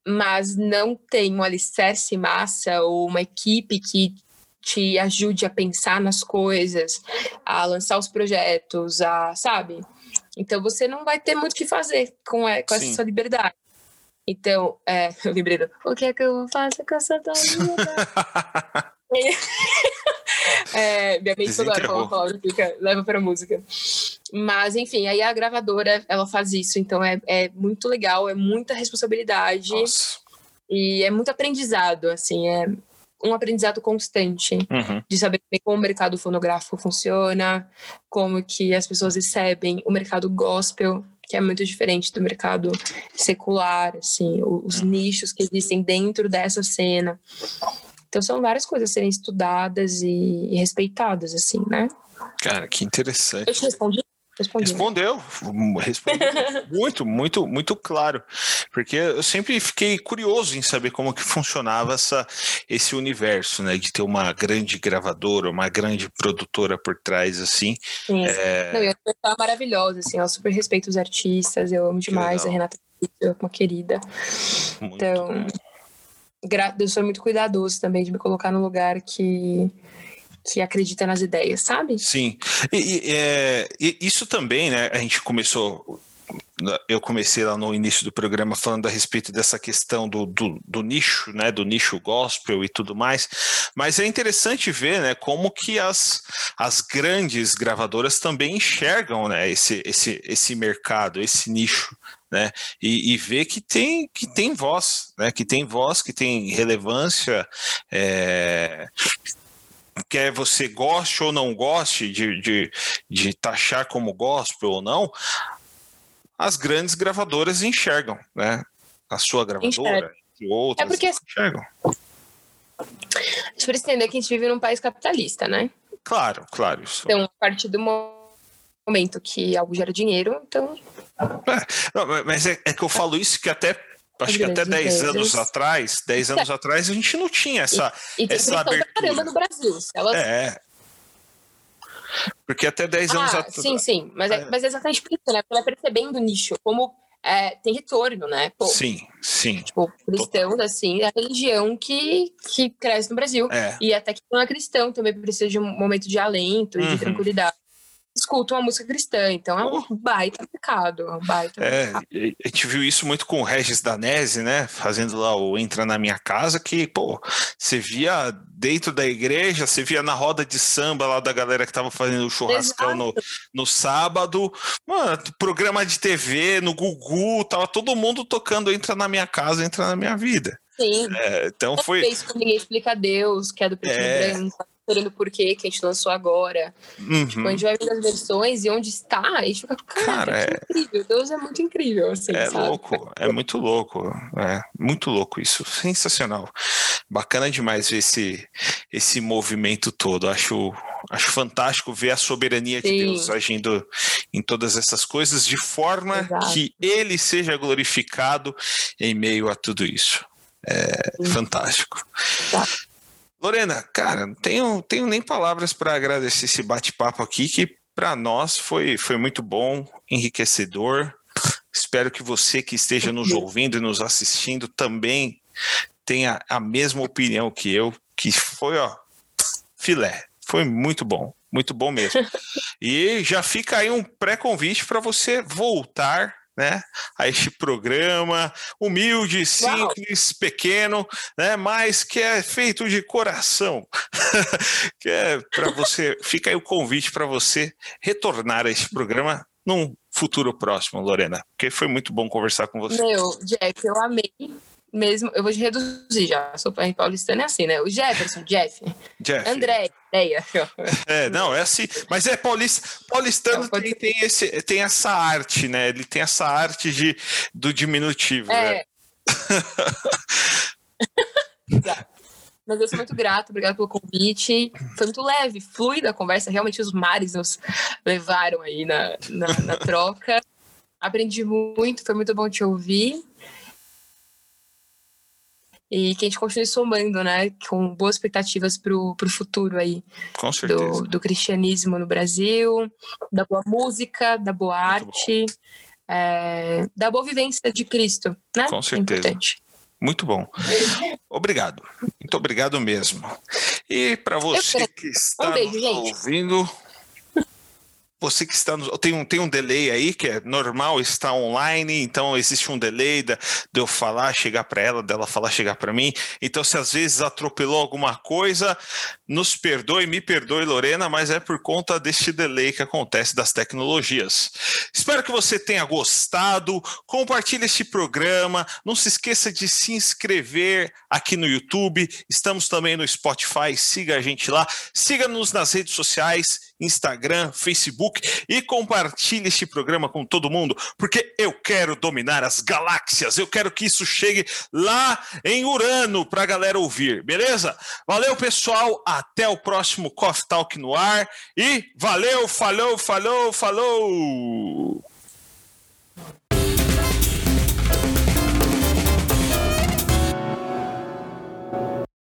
mas não tem um alicerce massa ou uma equipe que te ajude a pensar nas coisas, a lançar os projetos, a, sabe? Então você não vai ter muito o que fazer com, com essa sua liberdade. Então, é, *laughs* eu lembrei do, o que é que eu faço com essa tua *laughs* vida? É, *laughs* minha mente toda hora falando palavra fica, leva para música. Mas, enfim, aí a gravadora, ela faz isso, então é, é muito legal, é muita responsabilidade. Nossa. E é muito aprendizado, assim, é um aprendizado constante uhum. de saber como o mercado fonográfico funciona, como que as pessoas recebem o mercado gospel, que é muito diferente do mercado secular, assim, os uhum. nichos que existem dentro dessa cena. Então são várias coisas a serem estudadas e, e respeitadas, assim, né? Cara, que interessante. Eu te respondi? Respondi. Respondeu, respondeu *laughs* muito, muito, muito claro, porque eu sempre fiquei curioso em saber como que funcionava essa, esse universo, né, de ter uma grande gravadora, uma grande produtora por trás, assim. Sim, é... Não, eu é maravilhosa, assim, eu super respeito os artistas, eu amo demais a Renata, é uma querida. Muito então, eu sou muito cuidadoso também de me colocar no lugar que que acredita nas ideias, sabe? Sim. E, e, é, isso também, né? A gente começou. Eu comecei lá no início do programa falando a respeito dessa questão do, do, do, nicho, né? Do nicho gospel e tudo mais. Mas é interessante ver, né? Como que as, as grandes gravadoras também enxergam, né? Esse, esse, esse mercado, esse nicho, né? E, e ver que tem que tem voz, né? Que tem voz, que tem relevância. É, quer você goste ou não goste de, de, de taxar como gospel ou não, as grandes gravadoras enxergam, né? A sua gravadora e outras é porque, enxergam. A gente precisa entender que a gente vive num país capitalista, né? Claro, claro. Isso. Então, a partir do momento que algo gera dinheiro, então. É, não, mas é, é, que eu falo isso que até acho que até 10 anos atrás, 10 anos atrás, a gente não tinha essa, e, e essa abertura. caramba no Brasil. Elas... É. Porque até 10 ah, anos atrás. Sim, sim. Mas é, é. mas é exatamente por isso, né? Porque ela é percebendo o nicho, como é, tem retorno, né? Pô, sim, sim. Tipo, cristãos, assim, é a religião que, que cresce no Brasil. É. E até que não é cristão também precisa de um momento de alento e uhum. de tranquilidade escutam a música cristã, então é um baita pecado, é um baita é, pecado. A gente viu isso muito com o Regis Danese, né, fazendo lá o Entra na Minha Casa, que, pô, você via dentro da igreja, você via na roda de samba lá da galera que tava fazendo o churrascão no, no sábado, mano, programa de TV, no Gugu, tava todo mundo tocando Entra na Minha Casa, Entra na Minha Vida. Sim. É, então foi. Isso ninguém explica Deus, que é do preto é... branco esperando por quê, que a gente lançou agora. Uhum. Tipo, a gente vai ver as versões e onde está, gente fica, cara, cara é... incrível. Deus é muito incrível, assim, É sabe? louco, é muito louco. É muito louco isso. Sensacional. Bacana demais ver esse, esse movimento todo. Acho, acho fantástico ver a soberania Sim. de Deus agindo em todas essas coisas de forma Exato. que ele seja glorificado em meio a tudo isso. É Sim. fantástico. Exato. Lorena, cara, não tenho, tenho nem palavras para agradecer esse bate-papo aqui, que para nós foi, foi muito bom, enriquecedor. Espero que você que esteja nos ouvindo e nos assistindo também tenha a mesma opinião que eu, que foi, ó, filé. Foi muito bom, muito bom mesmo. *laughs* E já fica aí um pré-convite para você voltar né, a este *laughs* programa humilde, simples, Uau. pequeno, né, mas que é feito de coração. *laughs* que é para você, fica aí o convite para você retornar a este programa num futuro próximo, Lorena, porque foi muito bom conversar com você. Meu, Jack, eu amei mesmo, eu vou te reduzir já, sou paulistano é assim, né? O Jefferson, Jeff, Jeff. André, ideia. *laughs* É, não, é assim, mas é paulista, paulistano não, tem, tem, esse, tem essa arte, né? Ele tem essa arte de, do diminutivo, é. né? *laughs* Mas eu sou muito grato, obrigado pelo convite. Foi muito leve, fluida a conversa. Realmente os mares nos levaram aí na, na, na troca. Aprendi muito, foi muito bom te ouvir. E que a gente continue somando, né, com boas expectativas para o futuro aí com certeza. Do, do cristianismo no Brasil, da boa música, da boa arte, é, da boa vivência de Cristo, né? Com é certeza. É Muito bom. Obrigado. Muito obrigado mesmo. E para você que está um beijo, ouvindo, você que está tem um tem um delay aí que é normal está online então existe um delay de, de eu falar chegar para ela dela falar chegar para mim. Então se às vezes atropelou alguma coisa nos perdoe me perdoe Lorena mas é por conta deste delay que acontece das tecnologias. Espero que você tenha gostado. Compartilhe este programa. Não se esqueça de se inscrever aqui no YouTube. Estamos também no Spotify. Siga a gente lá. Siga-nos nas redes sociais Instagram, Facebook e compartilhe este programa com todo mundo, porque eu quero dominar as galáxias, eu quero que isso chegue lá em Urano para a galera ouvir, beleza? Valeu, pessoal, até o próximo Coffee Talk no ar e valeu, falou, falou, falou!